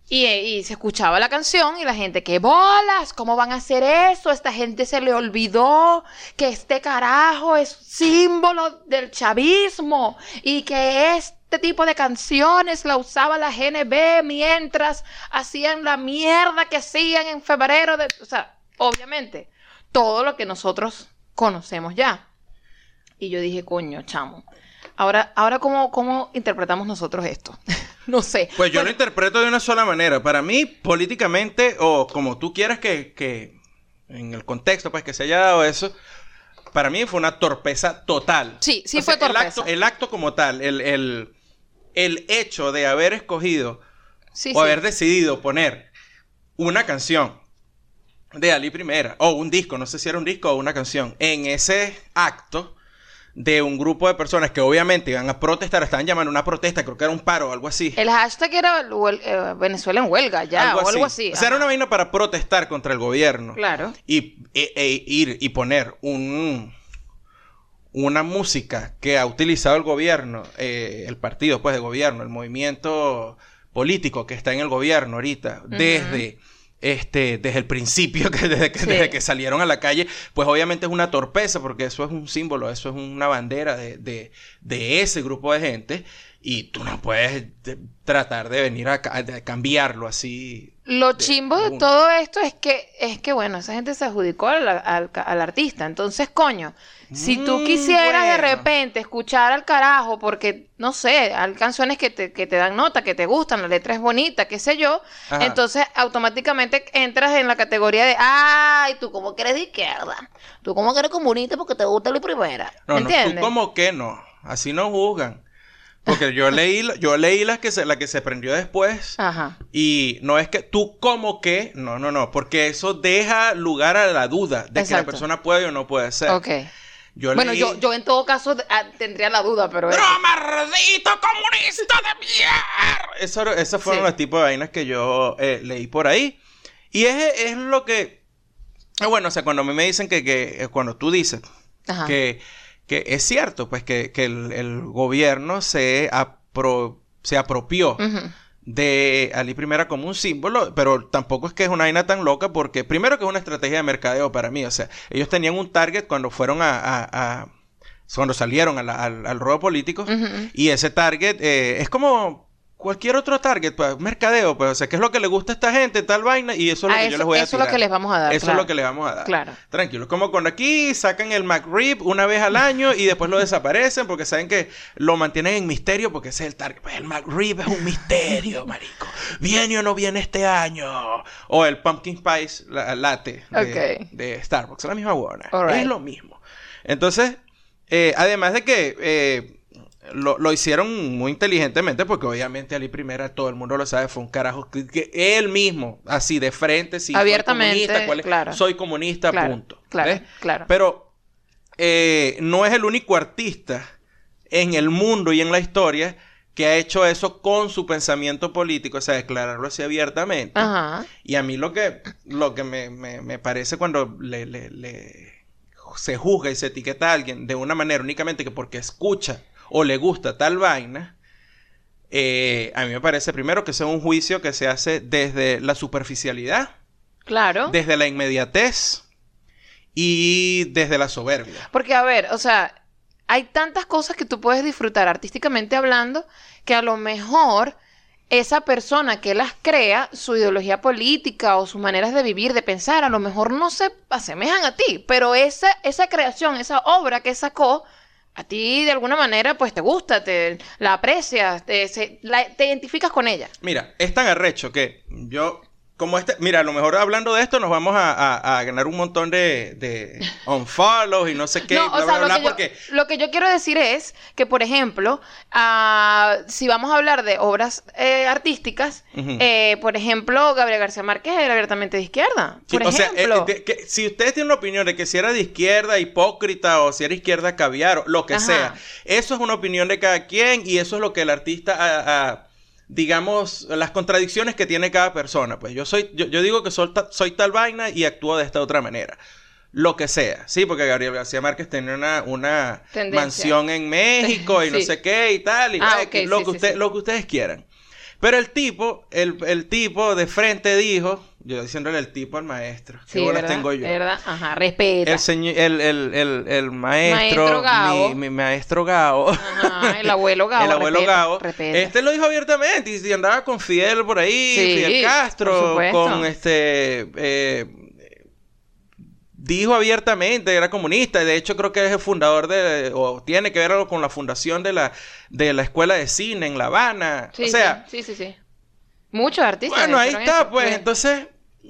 Y, y se escuchaba la canción y la gente, ¡qué bolas! ¿Cómo van a hacer eso? Esta gente se le olvidó que este carajo es símbolo del chavismo y que este tipo de canciones la usaba la GNB mientras hacían la mierda que hacían en febrero de... O sea, obviamente, todo lo que nosotros conocemos ya. Y yo dije, coño, chamo, Ahora, ahora ¿cómo, cómo interpretamos nosotros esto? no sé. Pues yo Bueno, lo interpreto de una sola manera. Para mí, políticamente, o como tú quieras que, que en el contexto, pues que se haya dado eso, para mí fue una torpeza total. Sí, sí O fue sea, el torpeza. acto, el acto como tal, el, el, el hecho de haber escogido sí, o sí. haber decidido poner una canción de Ali Primera, o un disco, no sé si era un disco o una canción, en ese acto de un grupo de personas que obviamente iban a protestar, estaban llamando una protesta, creo que era un paro o algo así. El hashtag era eh, Venezuela en huelga, ya, o algo así. O sea, era una vaina para protestar contra el gobierno. Claro. Y e- e- ir y poner un una música que ha utilizado el gobierno, eh, el partido pues de gobierno, el movimiento político que está en el gobierno ahorita, desde este, desde el principio, que desde, que, Sí. desde que salieron a la calle, pues obviamente es una torpeza, porque eso es un símbolo, eso es una bandera de, de, de ese grupo de gente, y tú no puedes de- tratar de venir a, ca- cambiarlo así. Lo de- chimbo de todo esto es que, es que, bueno, esa gente se adjudicó al, al- al artista. Entonces, coño, si tú quisieras de repente escuchar al carajo, porque, no sé, hay canciones que te, que te dan nota, que te gustan, la letra es bonita, qué sé yo, Ajá. entonces automáticamente entras en la categoría de, ay, tú como que eres de izquierda, tú como que eres comunista porque te gusta la primera. No, tú como que no, así no juzgan. Porque yo leí, la- yo leí la que se, la que se prendió después. Ajá. Y no es que tú como que, no, no, no, porque eso deja lugar a la duda de que la persona puede o no puede ser. Ok. Yo Bueno, leí, yo, yo en todo caso ah, tendría la duda, pero... ¡Pero maldito comunista de mierda! Eso, esos fueron Sí. los tipos de vainas que yo eh, leí por ahí. Y es, es lo que... ah, Bueno, o sea, cuando a mí me dicen que, que eh, cuando tú dices Ajá. que, que es cierto, pues que, que el, el gobierno se, apro- se apropió de Ali Primera como un símbolo, pero tampoco es que es una vaina tan loca porque primero que es una estrategia de mercadeo para mí, o sea, ellos tenían un target cuando fueron a... a- a- cuando salieron a la- al, al ruedo político y ese target eh, es como cualquier otro target, pues mercadeo, pues, o sea, qué es lo que le gusta a esta gente, tal vaina, y eso es lo Ah, que eso, yo les voy a eso es lo que les vamos a dar. Eso claro. es lo que le vamos a dar. Claro. Tranquilo. Como cuando aquí sacan el McRib una vez al año y después lo desaparecen porque saben que lo mantienen en misterio porque ese es el target. Pues el McRib es un misterio, marico. ¿Viene o no viene este año? O el Pumpkin Spice la- Latte de, de Starbucks. Es la misma buena. Alright. Es lo mismo. Entonces, eh, además de que... eh, lo, lo hicieron muy inteligentemente porque obviamente Ali Primera, todo el mundo lo sabe, fue un carajo que, que él mismo, así de frente, sí, soy Abiertamente, comunista, ¿cuál es? claro. soy comunista, Claro, punto. claro, ¿ves? claro. Pero eh, no es el único artista en el mundo y en la historia que ha hecho eso con su pensamiento político, o sea, declararlo así abiertamente. Ajá. Y a mí lo que, lo que me, me- me parece cuando le, le- le- se juzga y se etiqueta a alguien de una manera únicamente que porque escucha o le gusta tal vaina, eh, a mí me parece primero que sea un juicio que se hace desde la superficialidad, Claro. desde la inmediatez y desde la soberbia. Porque, a ver, o sea, hay tantas cosas que tú puedes disfrutar artísticamente hablando que a lo mejor esa persona que las crea, su ideología política o sus maneras de vivir, de pensar, a lo mejor no se asemejan a ti, pero esa, esa creación, esa obra que sacó, a ti de alguna manera pues te gusta, te la aprecias, te, se- la- te identificas con ella. Mira, es tan arrecho que yo, como este, mira, a lo mejor hablando de esto nos vamos a, a- a ganar un montón de, de unfollows y no sé qué, No, bla, o sea, bla, lo, bla, que yo, porque... lo que yo quiero decir es que, por ejemplo, ah, si vamos a hablar de obras eh, artísticas, eh, por ejemplo, Gabriel García Márquez era abiertamente de izquierda. Sí, Por o sea, ejemplo. eh, de- que si ustedes tienen una opinión de que si era de izquierda hipócrita o si era izquierda caviar o lo que Ajá. sea, eso es una opinión de cada quien y eso es lo que el artista, digamos, las contradicciones que tiene cada persona. Pues yo soy, yo, yo digo que soy, ta- soy tal vaina y actúo de esta otra manera. Lo que sea, sí, porque Gabriel García Márquez tenía una, una Tendencia. mansión en México y no sé qué y tal, y Ah, eh, ok, lo, sí, que sí, usted- sí. lo que ustedes quieran. Pero el tipo, el, el tipo de frente dijo, yo diciéndole el tipo al maestro, ¿qué sí, ¿verdad? tengo yo? ¿verdad? Ajá, respeta. El, señor, el, el, el, el maestro, Maestro Gao. Mi, mi maestro Gao, Ajá, el abuelo Gao. el abuelo respeta, Gao, respeta. este lo dijo abiertamente y, andaba con Fidel por ahí, Sí, Fidel Castro, con este, eh, dijo abiertamente, era comunista, y de hecho creo que es el fundador de, o tiene que ver algo con la fundación de la, de la escuela de cine en La Habana. Sí, o sea, sí, sí, sí. Muchos artistas. bueno, ahí está, eso, pues, sí. entonces,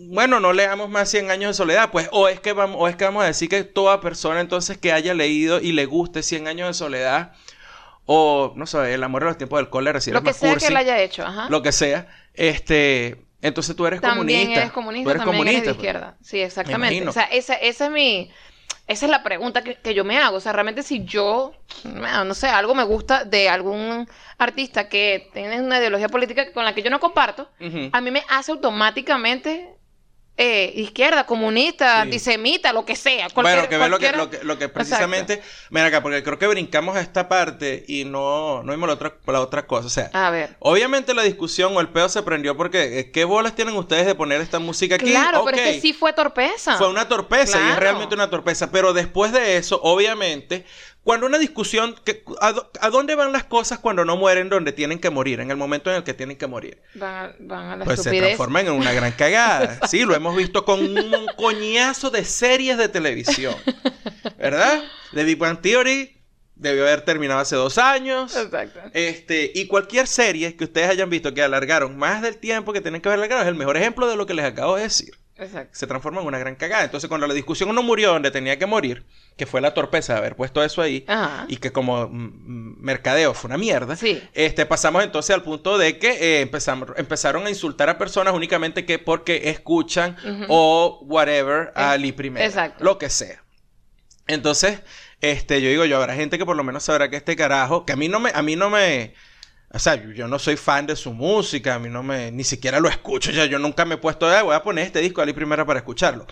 bueno, no leamos más 100 años de soledad, pues, o es que vamos, o es que vamos a decir que toda persona entonces que haya leído y le guste 100 años de soledad, o, no sé, el amor de los tiempos del cólera, si Lo que sea cursi, que él haya hecho, ajá. lo que sea, este, entonces tú eres también comunista. eres comunista, tú eres también comunista, eres de pues. izquierda. Sí, exactamente. O sea, esa, esa es mi... Esa es la pregunta que, que yo me hago. O sea, realmente si yo, no sé, algo me gusta de algún artista que tiene una ideología política con la que yo no comparto, a mí me hace automáticamente eh, izquierda, comunista, Sí. antisemita, lo que sea. Bueno, que ve lo que, cualquiera- lo que, lo que precisamente... Mira acá, porque creo que brincamos a esta parte y no, no vimos la otra, la otra cosa. O sea, A ver. obviamente la discusión o el pedo se prendió porque eh, ¿qué bolas tienen ustedes de poner esta música aquí? Claro, pero Ok, es que sí fue torpeza. Fue una torpeza y es realmente una torpeza. Pero después de eso, obviamente, cuando una discusión... Que, ¿a, dó- a dónde van las cosas cuando no mueren donde tienen que morir? En el momento en el que tienen que morir. Van a, van a la Pues se transforman en una gran cagada. Sí, lo hemos visto con un coñazo de series de televisión. ¿Verdad? The Big Bang Theory debió haber terminado hace dos años. Exacto. Este, y cualquier serie que ustedes hayan visto que alargaron más del tiempo que tienen que haber alargado es el mejor ejemplo de lo que les acabo de decir. Exacto. Se transforma en una gran cagada. Entonces, cuando la discusión no murió donde tenía que morir, que fue la torpeza de haber puesto eso ahí, Ajá. y que como mm, mercadeo fue una mierda, Sí. este, pasamos entonces al punto de que eh, empezamos, empezaron a insultar a personas únicamente que porque escuchan o whatever a Es- Lee primero. exacto. Lo que sea. Entonces, este, yo digo, yo habrá gente que por lo menos sabrá que este carajo, que a mí no me, a mí no me, o sea, yo, no soy fan de su música, a mí no me, ni siquiera lo escucho, ya yo nunca me he puesto, "Ay, voy a poner este disco de Lee Primera para escucharlo.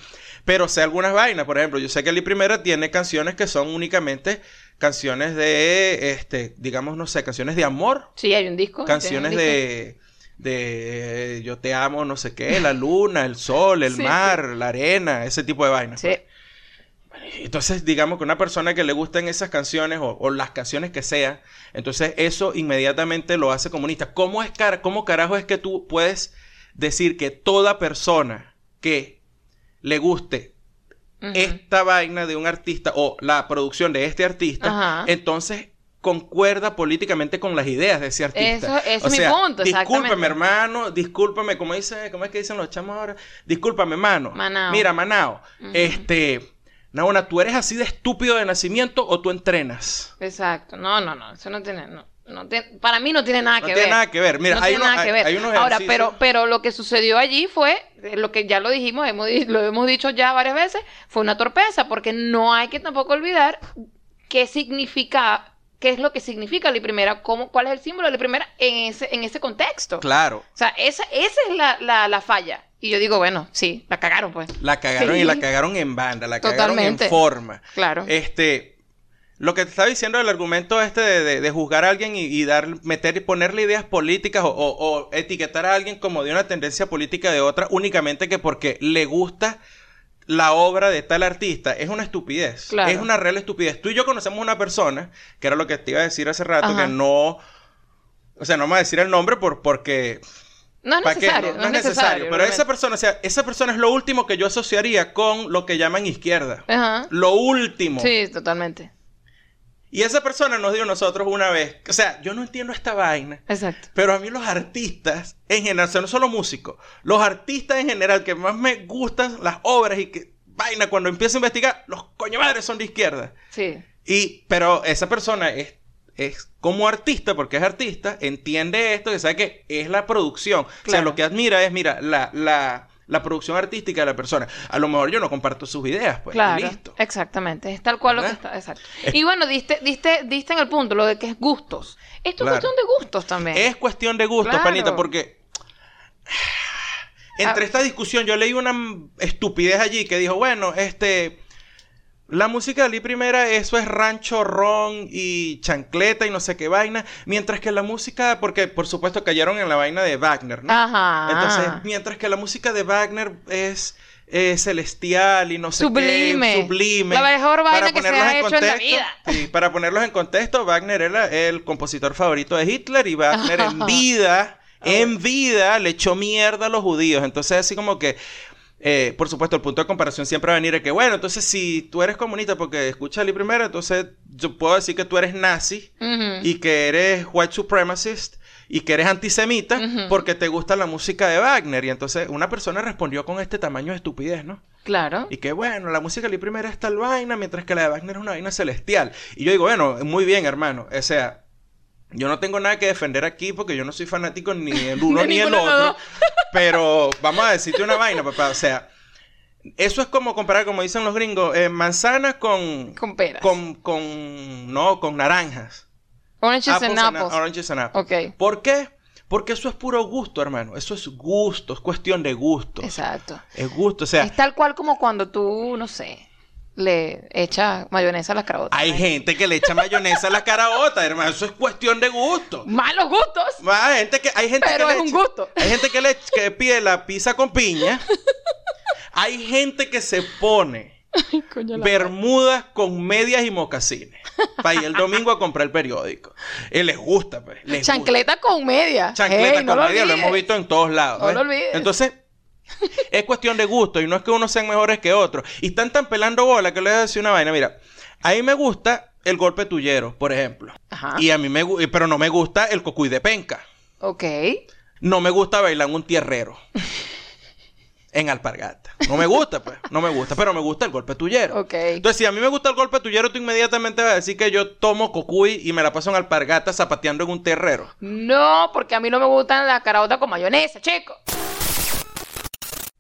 Pero sé algunas vainas, por ejemplo, yo sé que Lee Primera tiene canciones que son únicamente canciones de, este, digamos, no sé, canciones de amor, Sí, hay un disco. canciones de, de yo te amo, no sé qué, la luna, el sol, el Sí, mar, la arena, ese tipo de vainas. Sí. Entonces, digamos que una persona que le gusten esas canciones o, o las canciones que sean, entonces eso inmediatamente lo hace comunista. ¿Cómo, es cara, ¿Cómo carajo es que tú puedes decir que toda persona que le guste esta vaina de un artista o la producción de este artista, entonces concuerda políticamente con las ideas de ese artista. Eso- o es mi sea, punto, Discúlpame, hermano, discúlpame, como dice, ¿cómo es que dicen los chamos ahora? Discúlpame, mano. Manao. Mira, Manao, este, Naona, ¿tú eres así de estúpido de nacimiento o tú entrenas? Exacto. No, no, no. Eso no tiene. No, no tiene- para mí no tiene nada No que tiene ver. nada que ver. Mira, no hay tiene nada hay- que ver. hay unos Ahora, pero, pero lo que sucedió allí fue, eh, lo que ya lo dijimos, hemos, lo hemos dicho ya varias veces, fue una torpeza, porque no hay que tampoco olvidar qué significa, qué es lo que significa la primera, cómo, cuál es el símbolo de la primera en ese, en ese contexto. Claro, O sea, esa, esa es la, la, la falla. Y yo digo, bueno, sí, la cagaron, pues. la cagaron Sí. y la cagaron en banda, la cagaron en forma. Claro. Este, lo que te estaba diciendo el argumento este de, de- de juzgar a alguien y, y dar, meter y ponerle ideas políticas o, o- o etiquetar a alguien como de una tendencia política de otra únicamente que porque le gusta la obra de tal artista es una estupidez. Claro. Es una real estupidez. Tú y yo conocemos una persona, que era lo que te iba a decir hace rato, Ajá. que no... O sea, no me voy a decir el nombre por, porque no es necesario. No, no es necesario. Pero esa persona, o sea, esa persona es lo último que yo asociaría con lo que llaman izquierda. Ajá. Lo último. Sí, totalmente. Y esa persona nos dio a nosotros una vez. O sea, yo no entiendo esta vaina. Exacto. Pero a mí los artistas, en general, o sea, no solo músicos, los artistas en general que más me gustan las obras y que vaina cuando empiezo a investigar, los coño madres son de izquierda. Sí. Y, pero esa persona es, es como artista, porque es artista, entiende esto, que sabe que es la producción. O sea, lo que admira es, mira, la, la, la producción artística de la persona. A lo mejor yo no comparto sus ideas, pues, y Claro, listo. exactamente, es tal cual lo que está, exacto. Y bueno, diste, diste, diste en el punto, lo de que es gustos. Esto Claro. es cuestión de gustos también. Es cuestión de gusto, Claro. panita, porque entre Ah. esta discusión yo leí una estupidez allí que dijo, bueno, este la música de Lee Primera eso es rancho ron y chancleta y no sé qué vaina, mientras que la música porque por supuesto cayeron en la vaina de Wagner, ¿no? Ajá. Entonces, mientras que la música de Wagner es eh, celestial y no sé Sublime. qué, sublime. La mejor vaina Para que se ponerlos ha en hecho en la contexto, vida. sí, para ponerlos en contexto, Wagner era el compositor favorito de Hitler y Wagner en vida, Ah, en vida, le echó mierda a los judíos. Entonces, así como que eh, por supuesto, el punto de comparación siempre va a venir de que, bueno, entonces si tú eres comunista porque escucha Ali primero, entonces yo puedo decir que tú eres nazi y que eres white supremacist y que eres antisemita porque te gusta la música de Wagner. Y entonces una persona respondió con este tamaño de estupidez, ¿no? Claro. Y que bueno, la música de Ali primero es tal vaina, mientras que la de Wagner es una vaina celestial. Y yo digo, bueno, muy bien, hermano. O sea, yo no tengo nada que defender aquí porque yo no soy fanático ni el uno ni el otro. Pero vamos a decirte una vaina, papá. O sea, eso es como comparar, como dicen los gringos, eh, manzanas con, Con peras. con, con, no, con naranjas. Oranges and Apples and apples. oranges and apples. Ok. ¿Por qué? Porque eso es puro gusto, hermano. Eso es gusto, es cuestión de gusto. Exacto. Es gusto, o sea, Es tal cual como cuando tú, no sé, le echas mayonesa a las carotas. hay gente que le echa mayonesa a la caraota, hermano. Eso es cuestión de gusto. Malos gustos. Hay gente que, hay gente Pero que es le un echa- gusto. Hay gente que le que pide la pizza con piña. Hay gente que se pone Coño, bermudas con medias y mocasines para ir el domingo a comprar el periódico. Y les gusta, pues. les gusta. Chancleta con media. Chancleta Ey, no con lo media, lo olvides. hemos visto en todos lados. No lo olvides. Entonces, es cuestión de gusto y no es que unos sean mejores que otros. Y están tan pelando bola que les voy a decir una vaina. Mira, a mí me gusta el golpe tuyero, por ejemplo. Ajá. Y a mí me pero no me gusta el cocuy de penca. Ok. No me gusta bailar en un tierrero. en alpargata. No me gusta, pues. No me gusta, pero me gusta el golpe tuyero. Ok. Entonces, si a mí me gusta el golpe tuyero, tú inmediatamente vas a decir que yo tomo cocuy y me la paso en alpargata zapateando en un terrero. No, porque a mí no me gustan las caraotas con mayonesa, chico.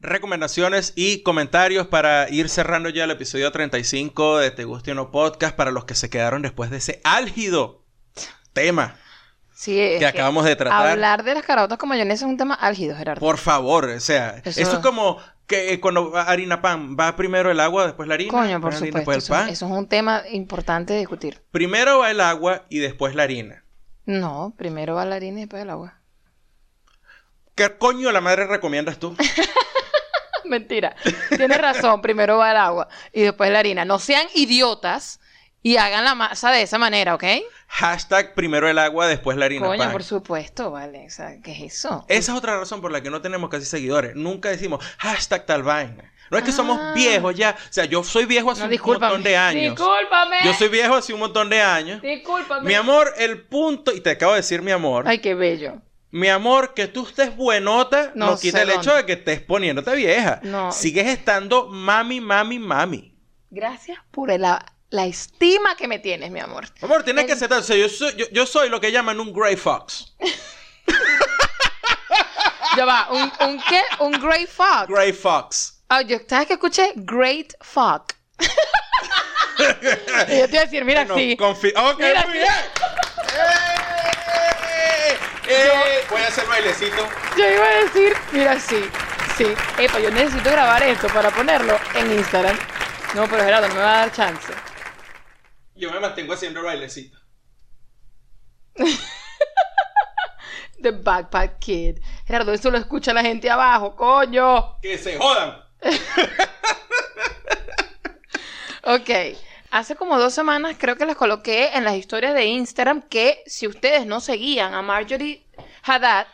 Recomendaciones y comentarios para ir cerrando ya el episodio 35 de Te Guste o No Podcast para los que se quedaron después de ese álgido tema. Sí, es Que acabamos de tratar. Hablar de las caraotas con mayonesa es un tema álgido, Gerardo. Por favor, o sea, Eso- eso, es como que eh, cuando harina pan, va primero el agua, después la harina, Coño, por harina, supuesto. después Eso, el pan. eso es un tema importante de discutir. Primero va el agua y después la harina. No, primero va la harina y después el agua. ¿Qué coño la madre recomiendas tú? Mentira. Tienes razón. Primero va el agua y después la harina. No sean idiotas y hagan la masa de esa manera, ¿ok? Hashtag primero el agua, después la harina Coño, pan. por supuesto, vale. O sea, ¿qué es eso? Esa es otra razón por la que no tenemos casi seguidores. Nunca decimos hashtag tal vaina. No es que Ah. somos viejos ya. O sea, yo soy viejo hace No, un montón de años. Discúlpame. Yo soy viejo hace un montón de años. Discúlpame. Mi amor, el punto, y te acabo de decir mi amor, Ay, qué bello. Mi amor, que tú estés buenota No no, quita el hecho de que estés poniéndote vieja. No. Sigues estando mami, mami, mami. Gracias por la, la estima que me tienes, mi amor. Amor, tienes El- que aceptar. O sea, yo soy, yo, yo soy lo que llaman un Grey Fox. Ya va, ¿un, un qué? Un great fuck. Grey Fox. Ah, yo, ¿sabes que escuché? Great fuck. y yo te iba a decir, mira, sí. Mira, muy bien. ¡Eh! Voy a hacer bailecito. Yo iba a decir, mira, sí. Sí. Epa, yo necesito grabar esto para ponerlo en Instagram. No, pero Gerardo, no me va a dar chance. Yo me mantengo haciendo bailecito. The Backpack Kid. Gerardo, eso lo escucha la gente abajo, coño. Que se jodan. Ok. Hace como dos semanas creo que les coloqué en las historias de Instagram que si ustedes no seguían a Marjorie Haddad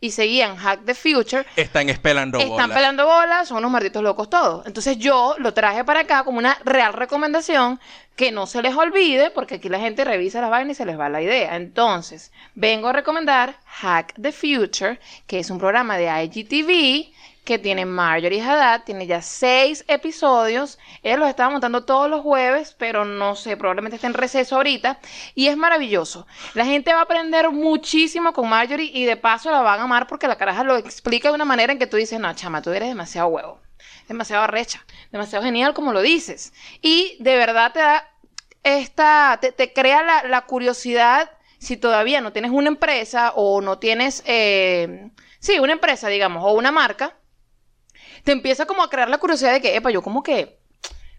y seguían Hack the Future, Están espelando están bola. pelando bolas, son unos malditos locos todos. Entonces yo lo traje para acá como una real recomendación que no se les olvide, porque aquí la gente revisa las vainas y se les va la idea. Entonces, vengo a recomendar Hack the Future, que es un programa de IGTV que tiene Marjorie Haddad, tiene ya seis episodios. Ella los estaba montando todos los jueves, pero no sé, probablemente está en receso ahorita. Y es maravilloso. La gente va a aprender muchísimo con Marjorie y de paso la van a amar porque la caraja lo explica de una manera en que tú dices, no, chama, tú eres demasiado huevo, demasiado arrecha, demasiado genial como lo dices. Y de verdad te da esta, te, te crea la, la curiosidad si todavía no tienes una empresa o no tienes, eh, sí, una empresa, digamos, o una marca, te empieza como a crear la curiosidad de que, epa, yo como que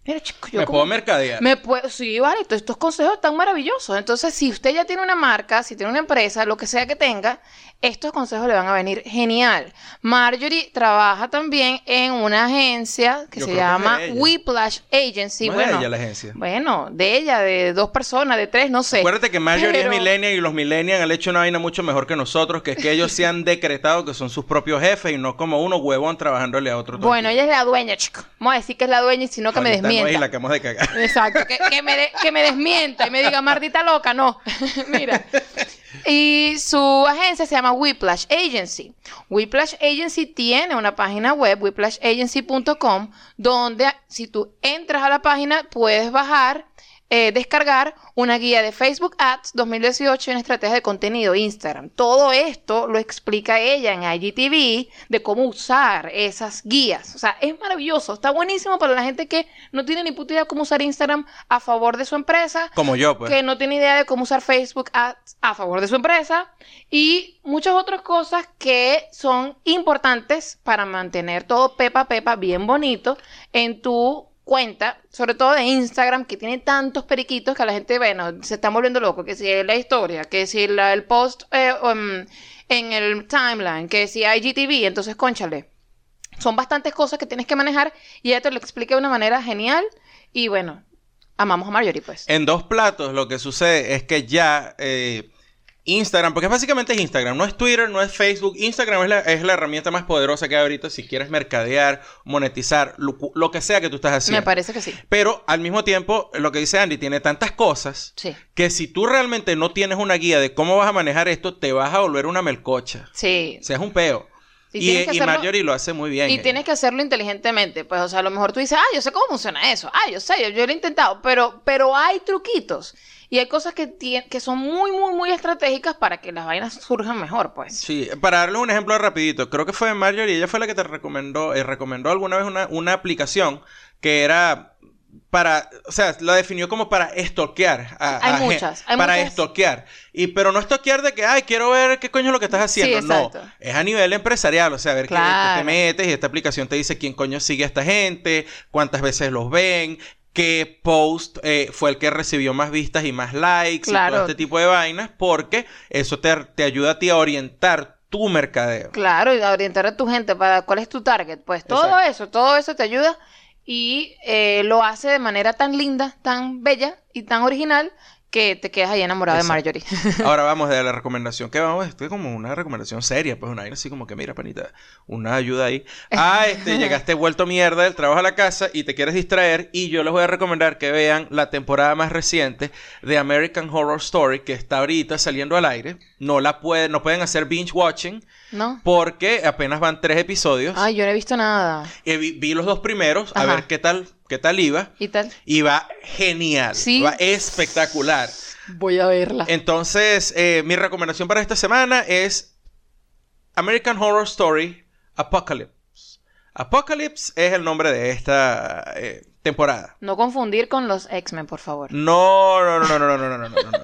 Mira, chico, yo Me como- puedo mercadear. Me puedo, sí, vale, estos consejos están maravillosos. Entonces, si usted ya tiene una marca, si tiene una empresa, lo que sea que tenga, estos consejos le van a venir genial. Marjorie trabaja también en una agencia que Yo se que llama ella. Whiplash Agency. No es bueno, de ella la agencia. bueno, de ella, de dos personas, de tres, no sé. Acuérdate que Marjorie Pero- es millennial y los millennials han hecho una vaina mucho mejor que nosotros, que es que ellos se han decretado que son sus propios jefes y no como uno huevón trabajándole a otro. Bueno, ella es la dueña, chico. Vamos a decir que es la dueña y si no, que me no desmienta. y la que hemos de cagar. Exacto, que, que me de- que me desmienta y me diga, Martita loca, no. Mira. Y su agencia se llama Whiplash Agency. Whiplash Agency tiene una página web, whiplashagency.com, donde si tú entras a la página puedes bajar, eh, descargar una guía de Facebook Ads 2018 en estrategia de contenido Instagram. Todo esto lo explica ella en IGTV de cómo usar esas guías. O sea, es maravilloso, está buenísimo para la gente que no tiene ni puta idea cómo usar Instagram a favor de su empresa Como yo, pues. que no tiene idea de cómo usar Facebook Ads a favor de su empresa y muchas otras cosas que son importantes para mantener todo pepa pepa bien bonito en tu cuenta, sobre todo de Instagram, que tiene tantos periquitos que la gente, bueno, se está volviendo loco, que si es la historia, que si el post eh, um, en el timeline, que si IGTV, entonces, conchale. Son bastantes cosas que tienes que manejar y ella te lo explica de una manera genial y bueno, amamos a Marjorie pues. En dos platos lo que sucede es que ya eh, Instagram, porque básicamente es Instagram, no es Twitter, no es Facebook, Instagram es la, es la herramienta más poderosa que hay ahorita si quieres mercadear, monetizar, lo, lo que sea que tú estás haciendo. Me parece que sí. Pero al mismo tiempo, lo que dice Andy, tiene tantas cosas Sí. que si tú realmente no tienes una guía de cómo vas a manejar esto, te vas a volver una melcocha. Sí. O sea, es un peo. Y Y, hacerlo- Marjorie lo hace muy bien. Y ella. tienes que hacerlo inteligentemente. Pues, o sea, a lo mejor tú dices, ah, yo sé cómo funciona eso. Ah, yo sé, yo, yo lo he intentado. Pero, pero hay truquitos. Y hay cosas que, que son muy, muy, muy estratégicas para que las vainas surjan mejor, pues. Sí, para darle un ejemplo rapidito, creo que fue Marjorie, ella fue la que te recomendó, eh, recomendó alguna vez una, una aplicación que era para, o sea, la definió como para estoquear. a- Hay a muchas, hay para muchas. estoquear. Y, pero no estoquear de que, ay, quiero ver qué coño es lo que estás haciendo. Sí, no, es a nivel empresarial, o sea, a ver qué- qué, Claro. te metes y esta aplicación te dice quién coño sigue a esta gente, cuántas veces los ven, qué post eh, fue el que recibió más vistas y más likes y Claro. todo este tipo de vainas, porque eso te, te ayuda a ti a orientar tu mercadeo. Claro, y a orientar a tu gente para cuál es tu target. Pues todo Exacto. eso, todo eso te ayuda y eh, lo hace de manera tan linda, tan bella y tan original que te quedas ahí enamorado de. Marjorie. Ahora vamos de la recomendación que vamos, esto es como una recomendación seria, pues una vaina así como que mira, panita, una ayuda ahí. Ah, este, llegaste vuelto mierda del trabajo a la casa y te quieres distraer y yo les voy a recomendar que vean la temporada más reciente de American Horror Story que está ahorita saliendo al aire. No la pueden, no pueden hacer binge watching ¿No? porque apenas van tres episodios. Ay, yo no he visto nada. Y vi, vi los dos primeros a ver qué tal, qué tal iba. ¿Y tal? Va genial, Sí. va espectacular. Voy a verla. Entonces, eh, mi recomendación para esta semana es American Horror Story Apocalypse. Apocalypse es el nombre de esta eh, temporada. No confundir con los X-Men, por favor. No, no, no, no, no, no, no, no, no, no, no.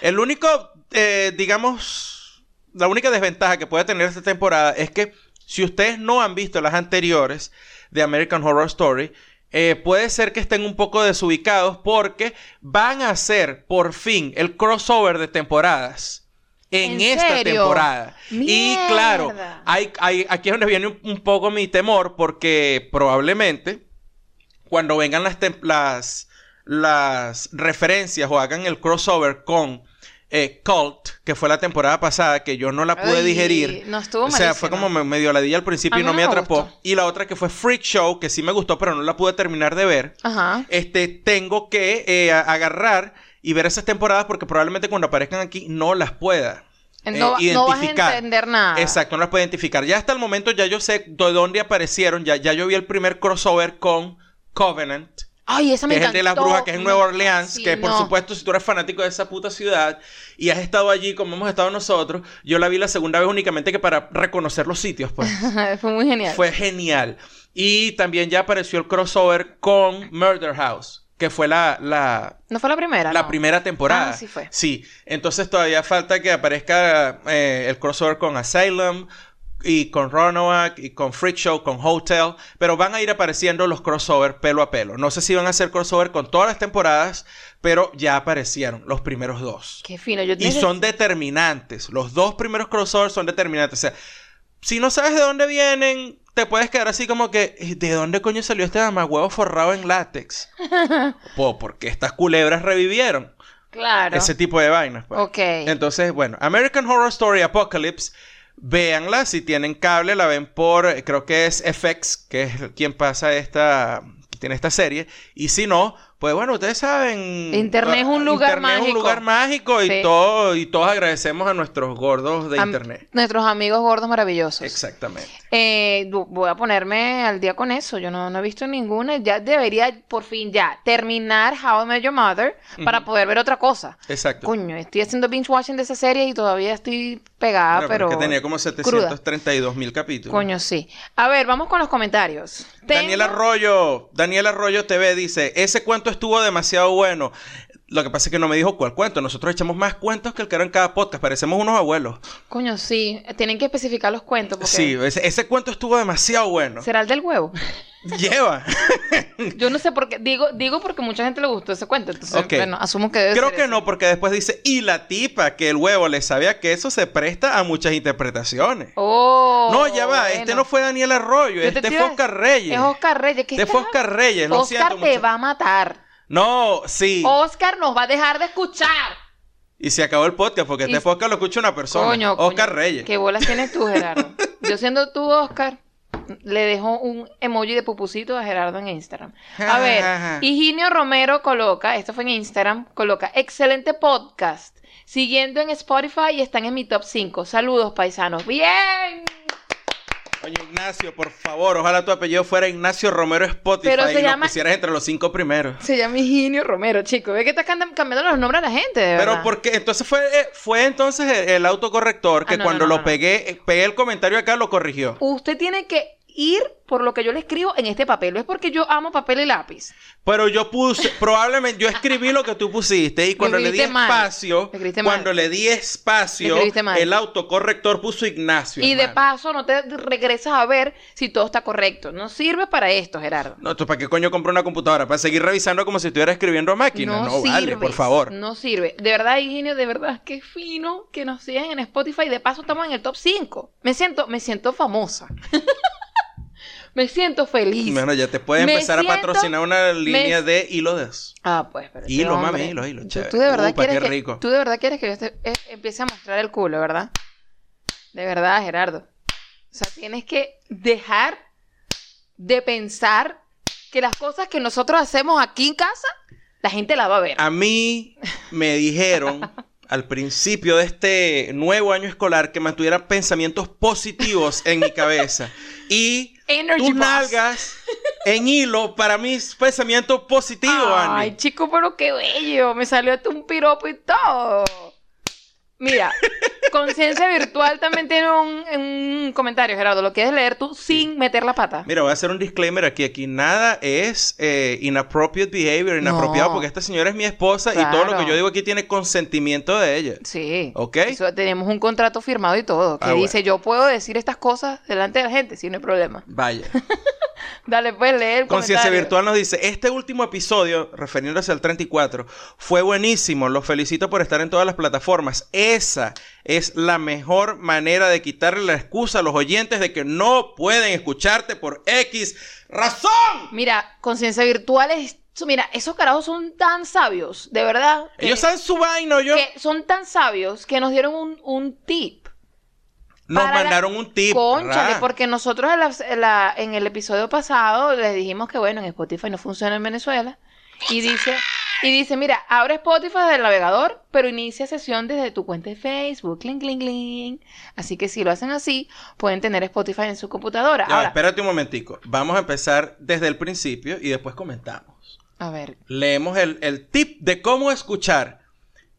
El único, eh, digamos, la única desventaja que puede tener esta temporada es que si ustedes no han visto las anteriores de American Horror Story, eh, puede ser que estén un poco desubicados porque van a hacer por fin el crossover de temporadas en, ¿En esta serio? temporada. Y claro, hay, hay- aquí es donde viene un, un poco mi temor porque probablemente cuando vengan las, las, las referencias o hagan el crossover con eh, Cult, que fue la temporada pasada, que yo no la pude Ay, digerir. no, estuvo O sea, fue como me- medio ladilla al principio y no no me atrapó. gustó. Y la otra que fue Freak Show, que sí me gustó, pero no la pude terminar de ver. Ajá. Este, tengo que eh, agarrar y ver esas temporadas porque probablemente cuando aparezcan aquí no las pueda. eh, No, va- no vas a entender nada. Exacto, no las puedo identificar. Ya hasta el momento ya yo sé de dónde aparecieron. Ya, ya yo vi el primer crossover con Covenant. Ay, esa me Que es el de las encantó. brujas, que es en Nueva Orleans. Que por supuesto, si tú eres fanático de esa puta ciudad y has estado allí como hemos estado nosotros, yo la vi la segunda vez únicamente que para reconocer los sitios, pues. Fue muy genial. Fue genial. Y también ya apareció el crossover con Murder House, que fue la, la, ¿No fue la primera? la no. primera temporada. Ah, sí fue. Sí. Entonces todavía falta que aparezca eh, el crossover con Asylum, y con Roanoke y con Freak Show, con Hotel, pero van a ir apareciendo los crossover pelo a pelo. No sé si van a hacer crossover con todas las temporadas, pero ya aparecieron los primeros dos. Qué fino. Yo Y son determinantes. Los dos primeros crossovers son determinantes. O sea, si no sabes de dónde vienen, te puedes quedar así como que, "¿Y ¿de dónde coño salió este mamagüevo forrado en látex? pues porque estas culebras revivieron. Claro. Ese tipo de vainas. pues. Ok. Entonces, bueno, American Horror Story Apocalypse, véanla. Si tienen cable, la ven por, eh, creo que es FX, que es quien pasa esta, tiene esta serie. Y si no, pues bueno, ustedes saben. Internet es un ah, lugar Internet es mágico. un lugar mágico y, Sí. todo, y todos agradecemos a nuestros gordos de Am- Internet. Nuestros amigos gordos maravillosos. Exactamente. Eh, voy a ponerme al día con eso. Yo no, no he visto ninguna. Ya debería, por fin, ya terminar How I Met Your Mother para poder ver otra cosa. Exacto. Coño, estoy haciendo binge watching de esa serie y todavía estoy pegada, Bueno, pero. es que tenía como cruda. 732 mil capítulos. Coño, sí. A ver, vamos con los comentarios. Daniel Arroyo, Daniel Arroyo TV dice, ese cuento estuvo demasiado bueno. Lo que pasa es que no me dijo cuál cuento. Nosotros echamos más cuentos que el que era en cada podcast. Parecemos unos abuelos. Coño, sí. Tienen que especificar los cuentos. Porque Sí, ese, ese cuento estuvo demasiado bueno. ¿Será el del huevo? Lleva. Yo no sé por qué. Digo, digo porque mucha gente le gustó ese cuento. Entonces, bueno, asumo que debe Creo ser que ese. no, porque después dice, y la tipa que el huevo le sabía que eso se presta a muchas interpretaciones. Oh, no, ya va, este no fue Daniel Arroyo, Yo te este te fue Oscar Reyes. Es Oscar Reyes. ¿Qué Este fue Oscar Reyes, lo Oscar siento te mucho. va a matar. No, sí. Oscar nos va a dejar de escuchar. Y se acabó el podcast porque Y- este podcast lo escucha una persona. Coño, Oscar coño, Reyes. ¿Qué bolas tienes tú, Gerardo? Yo siendo tú, Oscar, le dejo un emoji de pupusito a Gerardo en Instagram. A ver, Higinio Romero coloca, esto fue en Instagram, coloca, excelente podcast. Siguiendo en Spotify y están en mi top 5. Saludos, paisanos. ¡Bien! Oye, Ignacio, por favor, ojalá tu apellido fuera Ignacio Romero Spotify Pero se y lo llama- pusieras entre los cinco primeros. Se llama Higinio Romero, chico. Ve que estás cam- cambiando los nombres a la gente, de Pero porque entonces fue, eh, fue entonces el, autocorrector que Ah, no, cuando no, no, lo pegué, eh, pegué el comentario acá, lo corrigió. Usted tiene que ir por lo que yo le escribo en este papel. No es porque yo amo papel y lápiz. Pero yo puse, probablemente, yo escribí lo que tú pusiste y cuando le di mal. espacio, cuando le di espacio, el autocorrector puso Ignacio. Y de paso no te regresas a ver si todo está correcto. No sirve para esto, Gerardo. No, ¿tú para qué coño compré una computadora? ¿Para seguir revisando como si estuviera escribiendo a máquina? No, vale, sirve, por favor. No sirve. De verdad, Higinio, de verdad, qué fino que nos sigan en Spotify. De paso, estamos en el top 5. Me siento, me siento famosa. me siento feliz. Bueno, ya te puedes Me empezar siento- a patrocinar una línea me- de hilos. Ah, pues, pero este Hilo, hombre- mami, hilo, hilo, Tú- chévere. Tú de verdad Upa, quieres qué que, rico. tú de verdad quieres que yo te- eh, empiece a mostrar el culo, ¿verdad? De verdad, Gerardo. O sea, tienes que dejar de pensar que las cosas que nosotros hacemos aquí en casa, la gente las va a ver. A mí me dijeron al principio de este nuevo año escolar que mantuviera pensamientos positivos en mi cabeza. Y Energy tus boss. nalgas en hilo para mis pensamientos positivos, Ay, Andy. chico, pero qué bello. Me salió hasta un piropo y todo. Mira, Conciencia Virtual también tiene un, un comentario, Gerardo. Lo quieres leer tú sin meter la pata. Mira, voy a hacer un disclaimer aquí. Aquí nada es eh, inappropriate behavior, inapropiado, No. porque esta señora es mi esposa y todo lo que yo digo aquí tiene consentimiento de ella. Sí. ¿Ok? Eso, tenemos un contrato firmado y todo. Que Ah, dice, yo puedo decir estas cosas delante de la gente, si no hay problema. Vaya. Dale, pues leer Conciencia. Virtual nos dice, este último episodio, refiriéndose al 34, fue buenísimo, los felicito por estar en todas las plataformas. Esa es la mejor manera de quitarle la excusa a los oyentes de que no pueden escucharte por X razón. Mira, Conciencia Virtual es... Mira, esos carajos son tan sabios, de verdad. Ellos saben su vaina, yo. que son tan sabios que nos dieron un, un tip. Nos para la- mandaron un tip. Cónchale, ra. porque nosotros en, la- en la- en el episodio pasado les dijimos que bueno, en Spotify no funciona en Venezuela. Y dice, y dice, mira, abre Spotify desde el navegador, pero inicia sesión desde tu cuenta de Facebook. Cling, cling, cling. Así que si lo hacen así, pueden tener Spotify en su computadora. Ya, Ahora, espérate un momentico. Vamos a empezar desde el principio y después comentamos. a ver, Leemos el, el tip de cómo escuchar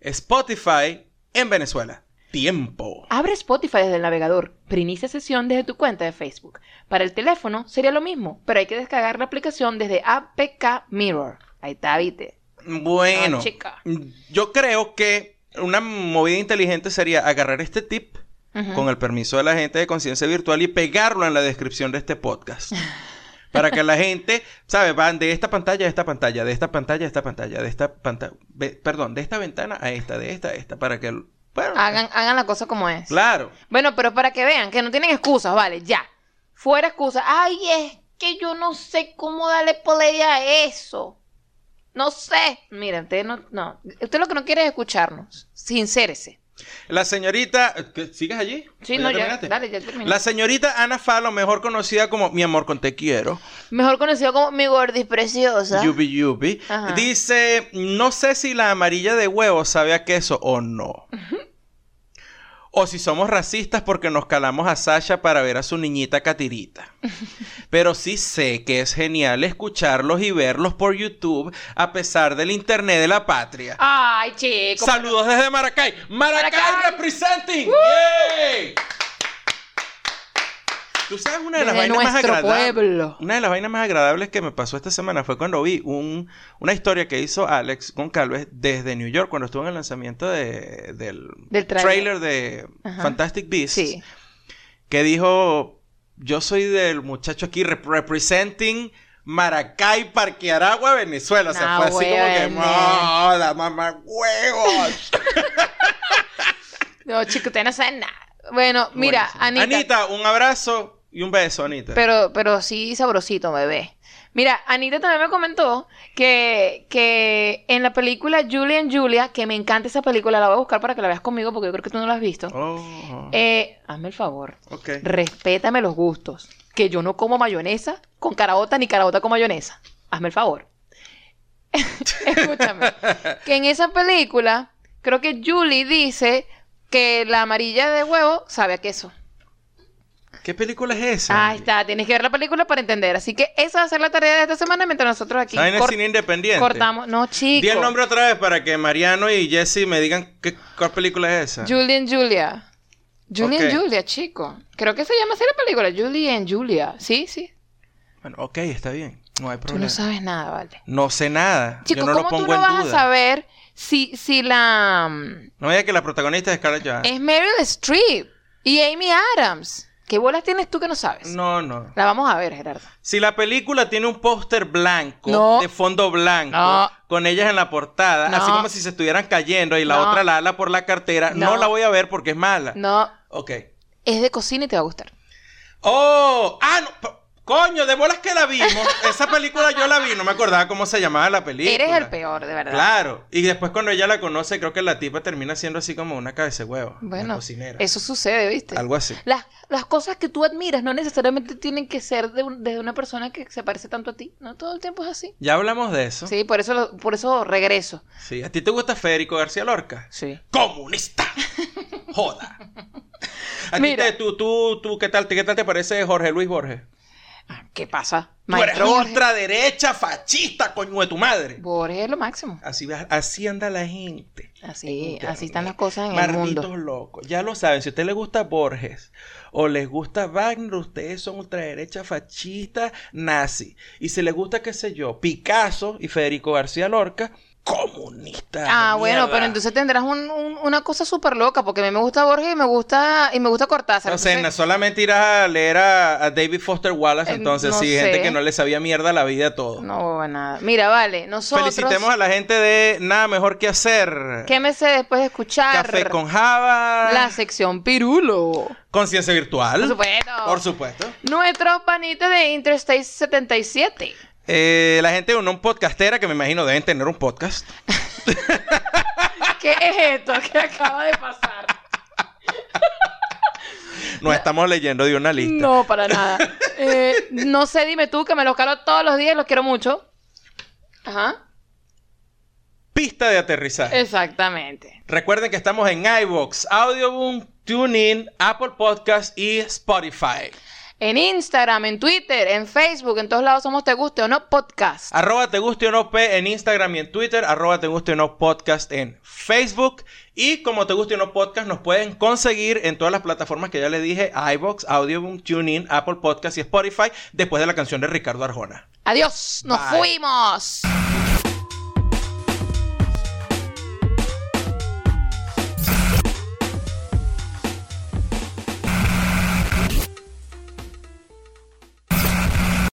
Spotify en Venezuela. Tiempo. abre Spotify desde el navegador, pero inicia sesión desde tu cuenta de Facebook. Para el teléfono sería lo mismo, pero hay que descargar la aplicación desde APK Mirror. Ahí está, viste. Bueno, chica. yo creo que una movida inteligente sería agarrar este tip con el permiso de la gente de conciencia virtual y pegarlo en la descripción de este podcast. Para que la gente, ¿sabes? Van de esta pantalla a esta pantalla, de esta pantalla a esta pantalla, de esta pantalla, perdón, de esta ventana a esta, de esta a esta, para que, bueno, Hagan, hagan la cosa como es. claro. Bueno, pero para que vean que no tienen excusas, vale, ya. Fuera excusas. Ay, es que yo no sé cómo darle play a eso. No sé. Miren, usted no, no. Usted lo que no quiere es escucharnos. Sincérese. La señorita, ¿qué- ¿sigues allí? Sí, ¿O no, ya. Dale, ya terminé. La señorita Ana Falo, mejor conocida como Mi amor con te quiero, Mejor conocido como mi gordis preciosa. Yubi Yubi, Ajá. dice, no sé si la amarilla de huevo sabe a queso o no. O si somos racistas porque nos calamos a Sasha para ver a su niñita Catirita. Pero sí sé que es genial escucharlos y verlos por YouTube a pesar del internet de la patria. Ay, chico. Saludos desde Maracay. Maracay, Maracay. representing. ¡Yay! Tú sabes una de las Desde vainas más agradables. pueblo. Una de las vainas más agradables que me pasó esta semana fue cuando vi un, una historia que hizo Alex Goncalves desde New York cuando estuvo en el lanzamiento de- del, trailer de Ajá. Fantastic Beasts. Sí. Que dijo, yo soy del muchacho aquí rep- representing Maracay, Parque Aragua, Venezuela. O sea, Nah, fue así como que. ¡no, la mamá huevos! No, chico, usted no sabe nada. Bueno, mira, Buenísimo. Anita. Anita, un abrazo y un beso, Anita. Pero, pero sí sabrosito, bebé. Mira, Anita también me comentó que, que en la película Julia and Julia, que me encanta esa película, la voy a buscar para que la veas conmigo porque yo creo que tú no la has visto. Oh, Eh, hazme el favor, respétame los gustos. Que yo no como mayonesa con caraota ni caraota con mayonesa. Hazme el favor. Escúchame. Que en esa película, creo que Julie dice que la amarilla de huevo sabe a queso. ¿Qué película es esa? Ahí está, tienes que ver la película para entender. Así que esa va a ser la tarea de esta semana mientras nosotros aquí ¿Saben el cor- cine independiente? cortamos. No, chicos. Di el nombre otra vez para que Mariano y Jesse me digan qué, cuál película es esa. Julie and Julia. Ok. Julia, chico. Creo que se llama así la película. Julie and Julia. Sí, sí. Bueno, ok, está bien. No hay Tú problema. no sabes nada, vale. No sé nada. Chico, Yo no lo ¿cómo pongo tú no en vas a saber si, si la... mm, No me que la protagonista es Scarlett Johansson. Es Meryl Streep y Amy Adams? ¿Qué bolas tienes tú que no sabes? No, no. La vamos a ver, Gerardo. Si la película tiene un póster blanco, No. de fondo blanco, No. con ellas en la portada, No. así como si se estuvieran cayendo y la otra la ala por la cartera, no. No. la voy a ver porque es mala. No, Ok. es de cocina y te va a gustar. ¡Oh! ¡Ah, no! Coño, de bolas que la vimos. Esa película yo la vi, no me acordaba cómo se llamaba la película. Eres el peor, de verdad. Claro. Y después cuando ella la conoce, creo que la tipa termina siendo así como una cabeza de huevo. Bueno, cocinera. eso sucede, ¿viste? Algo así. Las, las cosas que tú admiras no necesariamente tienen que ser de, un- de una persona que se parece tanto a ti. No todo el tiempo es así. Ya hablamos de eso. Sí, por eso, lo- por eso regreso. Sí. ¿A ti te gusta Federico García Lorca? Sí. ¡Comunista! ¡Joda! ¿A ti Mira. te, tú, tú, tú, ¿qué tal, qué tal te parece Jorge Luis Borges? ¿Qué pasa? Tú eres Maestro ultraderecha, fascista, coño de tu madre. Borges es lo máximo. Así, así anda la gente. Así, así están las cosas en el Malditos mundo. locos. Ya lo saben. Si a usted le gusta Borges o les gusta Wagner, ustedes son ultraderecha, fascista, nazi. Y si les gusta, qué sé yo, Picasso y Federico García Lorca, comunista. Ah, bueno, mierda. pero entonces tendrás un- un- una cosa súper loca, porque a mí me gusta Borges y me gusta, y me gusta Cortázar. No sé, no entonces- solamente irás a leer a, a David Foster Wallace, Eh, entonces no sí, gente que no le sabía mierda la vida a todo. No, nada. Mira, vale, nosotros... Felicitemos a la gente de Nada Mejor Que Hacer. ¿Qué me sé después de escuchar? Café con Java. La sección Pirulo. Conciencia virtual. Por supuesto. Por supuesto. Nuestros panitas de Interstate 77. Eh, la gente de un podcastera, que me imagino deben tener un podcast. ¿Qué es esto que acaba de pasar? Nos estamos leyendo de una lista. No, para nada. Eh, no sé, dime tú, que me los calo todos los días, los quiero mucho. Ajá. Pista de aterrizaje. Exactamente. Recuerden que estamos en iVoox, Audioboom, TuneIn, Apple Podcast y Spotify. En Instagram, en Twitter, en Facebook, en todos lados somos Te Guste o No Podcast. Arroba te guste o no P en Instagram y en Twitter. Arroba te guste o no podcast en Facebook. Y como te guste o no podcast, nos pueden conseguir en todas las plataformas que ya les dije: iVoox, Audioboom, TuneIn, Apple Podcast y Spotify. Después de la canción de Ricardo Arjona. Adiós, nos Bye. fuimos.